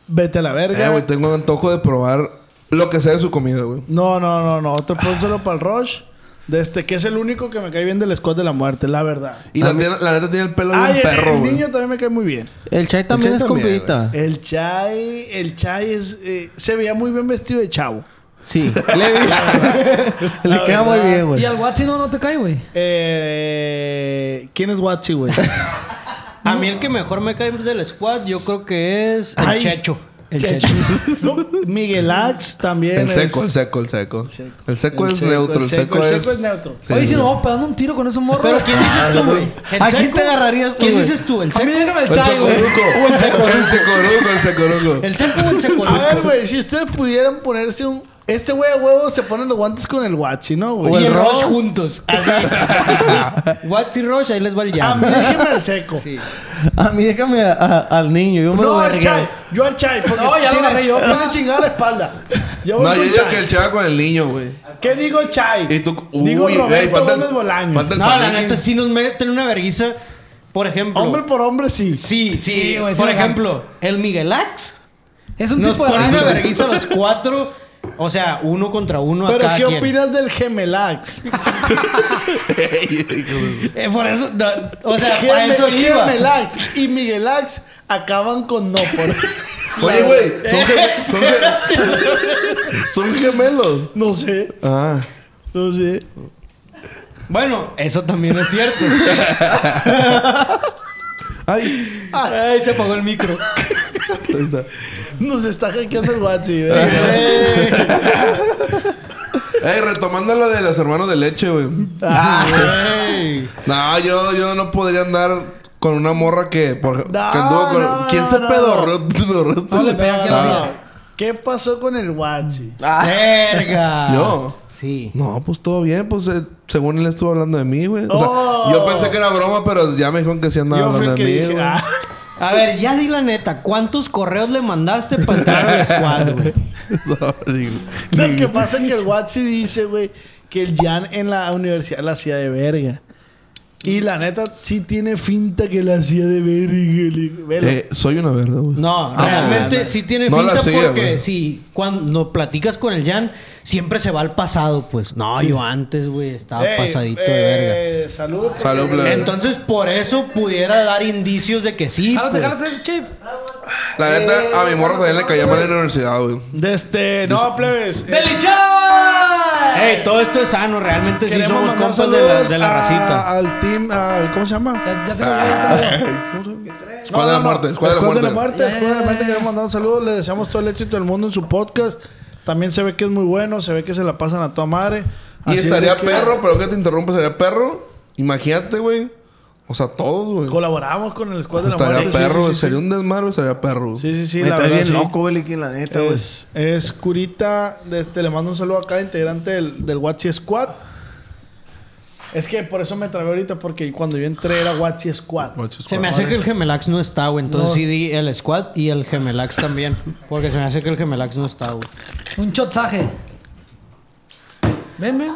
Vete a la verga. Eh, güey, tengo antojo de probar lo que sea de su comida, güey. No, no, no, no. Otro un saludo para el Roche. De este, que es el único que me cae bien del squad de la muerte, la verdad. Y la, tiene- la neta tiene el pelo Ay, bien el, perro, el güey. niño también me cae muy bien. El Chai también Chai es compita. El Chai, el Chai es, eh, se veía muy bien vestido de chavo. Sí. Le, le queda muy bien, ¿Y güey. al Watsi no, no te cae, güey? Eh, ¿Quién es Watsi, güey? A mí el que mejor me cae del squad, yo creo que es el Ay, Checho. El Checho. Checho. No, Miguel Ax también. El es- seco, el seco, el seco. seco. El seco El es seco, neutro, el el seco, seco el es... seco es neutro. Sí, Oye, si sí. nos vamos pegando un tiro con ese morro. Pero ¿quién dices tú, güey? ¿El ¿A quién seco? te agarrarías tú, ¿Quién güey? dices tú? ¿El A seco? mí déjame el El Chai, güey. secoruco. El secoruco, el secoruco. ¿El seco o el seco? A ver, güey, si ustedes pudieran ponerse un... Este güey a huevo se ponen los guantes con el Watsi, ¿no, güey? Y el Rush juntos. Así. Watts y Rush, ahí les va el A jam. mí déjeme al seco. Sí. A mí déjame a- a- al niño. Yo me lo No, al. Chai. Yo al Chai. Porque No, ya lo tiene, agarré yo, Tiene chingada la espalda. Yo voy No, yo digo Chai. que el chava con el niño, güey. ¿Qué digo Chai? Y tú... digo Roberto ey, falta el- Gómez Bolaño. falta el No, la neta sí nos meten una verguiza. Por ejemplo. Hombre por hombre, sí. Sí, sí. Sí, güey, por ejemplo, el Miguel Ax. Es un Nos tipo de pone una verguiza los cuatro. O sea, uno contra uno a Pero cada ¿qué quien. opinas del Gemelax? Eh, por eso, no, o sea, a eso iba. Gemelax y Miguelax acaban con no por... Oye, güey, son, gem- son gem- son gemelos. No sé, Ah. no sé. Bueno, eso también es cierto. Ay. Ay, se apagó el micro. Ahí está. Nos está hackeando el WhatsApp. güey. Eh, Ey, retomando lo de los hermanos de leche, güey. ay. No, yo, yo no podría andar con una morra que... Por, No, que anduvo con... no, ¿Quién no, se no. pedorró? No le güey? pega la. ¿Qué pasó con el WhatsApp? Verga. ¿Yo? Sí. No, pues todo bien. Pues eh, según él estuvo hablando de mí, güey. O sea, Oh. yo pensé que era broma, pero ya me dijeron que sí andaba Yo fui el hablando que de mí, dije, güey. ah, A ver, ya di la neta. ¿Cuántos correos le mandaste para entrar al squad, güey? No, digo. Lo que pasa es que el WhatsApp dice, güey, que el Jan en la universidad la hacía de verga. Y la neta sí tiene finta que la hacía de verga. le digo, velo. Eh, soy una verga, güey. No, Ah, realmente no, sí tiene No finta hacía, porque sí, cuando platicas con el Jan, siempre se va al pasado, pues. No, yo antes, güey, estaba Ey, pasadito de verga. eh, Salud. porque- Salud, plebe. Entonces, por eso pudiera dar indicios de que sí. Jálate, pues. jálate el chip. La neta, a mi morra también le caía mal en la universidad, güey. De este... No, plebes. eh, ¡Belichón! Ey, todo esto es sano, realmente sí somos compas de la, saludos de la a- racita. al team... al- ¿Cómo se llama? Ya, ya tengo, ya tengo. Escuadra de la muerte, escuadra de la Escuadra de la muerte. muerte. Escuadra de la muerte. Queremos mandar un saludo. Le deseamos todo el éxito del mundo en su podcast. También se ve que es muy bueno. Se ve que se la pasan a toda madre. Y Así estaría de que perro, pero que te interrumpa, estaría perro. Imagínate, güey. O sea, todos, güey. Colaboramos con el Escuadra de la Estaría muerte. sí, perro, sí, sí, sería un desmadre, estaría perro. Sí, sí, sí. Me la trae verdad, bien sí. loco, Beliquín, la neta, güey. Es, es Curita, de este, le mando un saludo a cada integrante del, del Watsi Squad. Es que por eso me trabé ahorita, porque cuando yo entré era Watsi Squad. Se me hace que el Gemelax no está, güey. Entonces No. sí di el squad y el Gemelax también. Porque se me hace que el Gemelax no está, güey. Un chotzaje. Ven, ven.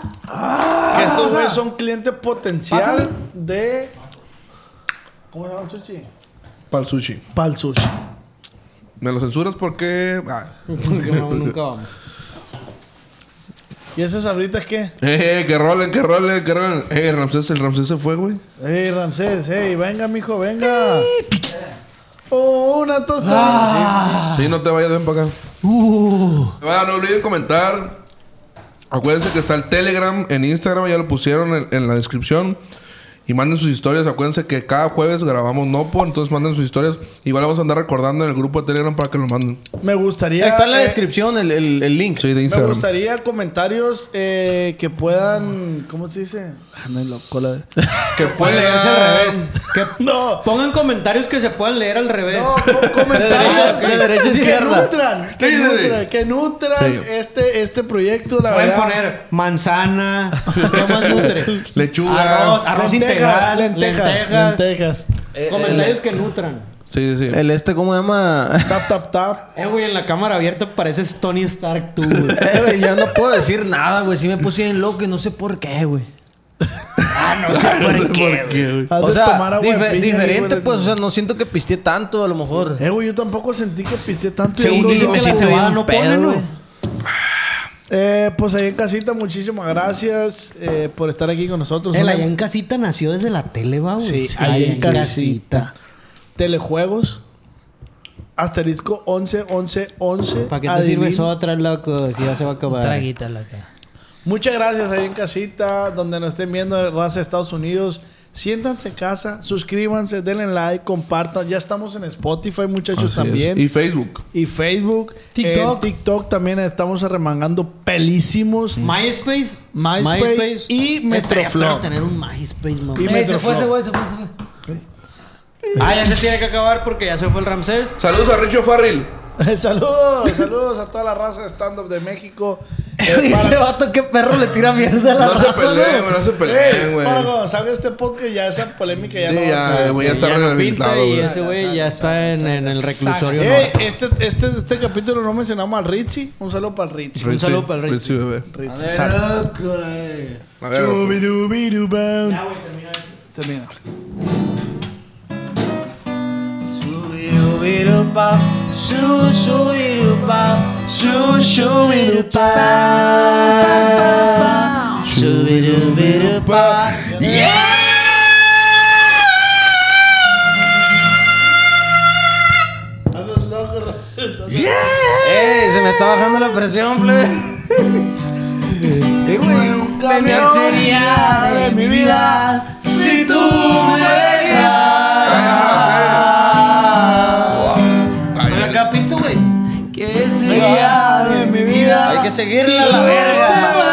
Que estos güeyes son cliente potencial Pásale. de. ¿Cómo se llama el sushi? Para el sushi. Pal sushi. ¿Me lo censuras porque...? Ah. Porque no, nunca vamos. ¿Y esas abritas qué? Eh, que rolen, que rolen, que rolen. Eh, Ramsés, el Ramsés se fue, güey. Ey, Ramsés, ey, venga, mijo, venga. Oh, una tostada. Sí, no te vayas, ven para acá. Bueno, no olviden comentar. Acuérdense que está el Telegram en Instagram, ya lo pusieron en, en la descripción. Y manden sus historias. Acuérdense que cada jueves grabamos Nopo, entonces manden sus historias. Igual vamos a andar recordando en el grupo de Telegram para que lo manden. Me gustaría. Está en la eh, descripción el, el, el link. Sí, de Me Instagram. gustaría comentarios eh, que puedan. ¿Cómo se dice? Ah, no, loco, la- Que Pueden leerse al revés. Que No. pongan comentarios que se puedan leer al revés. No, co- comentarios De derecha- de derecha a que izquierda. nutran, que Sí, sí, sí. nutran, que nutran Sí. este, este proyecto, la Pueden verdad. poner manzana. ¿Qué más nutre? Lechuga. Arroz, arroz integral, lentejas, lentejas. lentejas. Comentarios que nutran. Sí, sí, sí. El este, ¿cómo se llama? Tap, tap, tap. Eh, güey, en la cámara abierta pareces Tony Stark tú, güey. Eh, güey, ya no puedo decir nada, güey. Sí me puse bien loco y no sé por qué, güey. no sé por qué. Has O sea, tomar agua de dife- piña, diferente, güey. pues. O sea, no siento que pisteé tanto, a lo mejor. Eh, güey, yo tampoco sentí que pisté tanto. y seguro dicen no, güey. güey. Eh, pues ahí en casita, muchísimas gracias eh, por estar aquí con nosotros. El allá en casita nació desde la tele, va, güey. Sí, ahí en casita. Telejuegos. Asterisco 11, 11, 11. ¿Para qué te sirves otra, loco? Si ya se va a acabar. Traguita la que. Muchas gracias ahí en casita, donde nos estén viendo raza de Estados Unidos. Siéntanse en casa, suscríbanse, denle like, compartan. Ya estamos en Spotify, muchachos, Así es. también. Y Facebook. Y Facebook. TikTok. En TikTok también estamos arremangando pelísimos. MySpace. MySpace y perro tener un MySpace, mamá. Y Eh, se fue ese güey, se fue, se fue. Ah, ya se tiene que acabar porque ya se fue el Ramsés. Saludos a Richo Farril. saludos, saludos a toda la raza de stand-up de México. Eh, Ese para- vato, qué perro le tira mierda a la No se raza, peleen, güey. No se peleen, güey. para cuando salga este podcast ya esa polémica ya Sí, no va a ya, estar. Ya pinta rehabilitado, y güey. ese güey ya está en, en el reclusorio. ¿no? este, este, este capítulo no mencionamos al Richie. Un saludo para el Richie. Un saludo para el Richie. bebé. Richie. Sal- A ver, Chubidubiduban. Termina. Andas loco, ¡Ey! Se me está bajando la presión, plebe. Eh, güey. Venía sería de mi vida si tú me Ven seguirla a la verga. Amor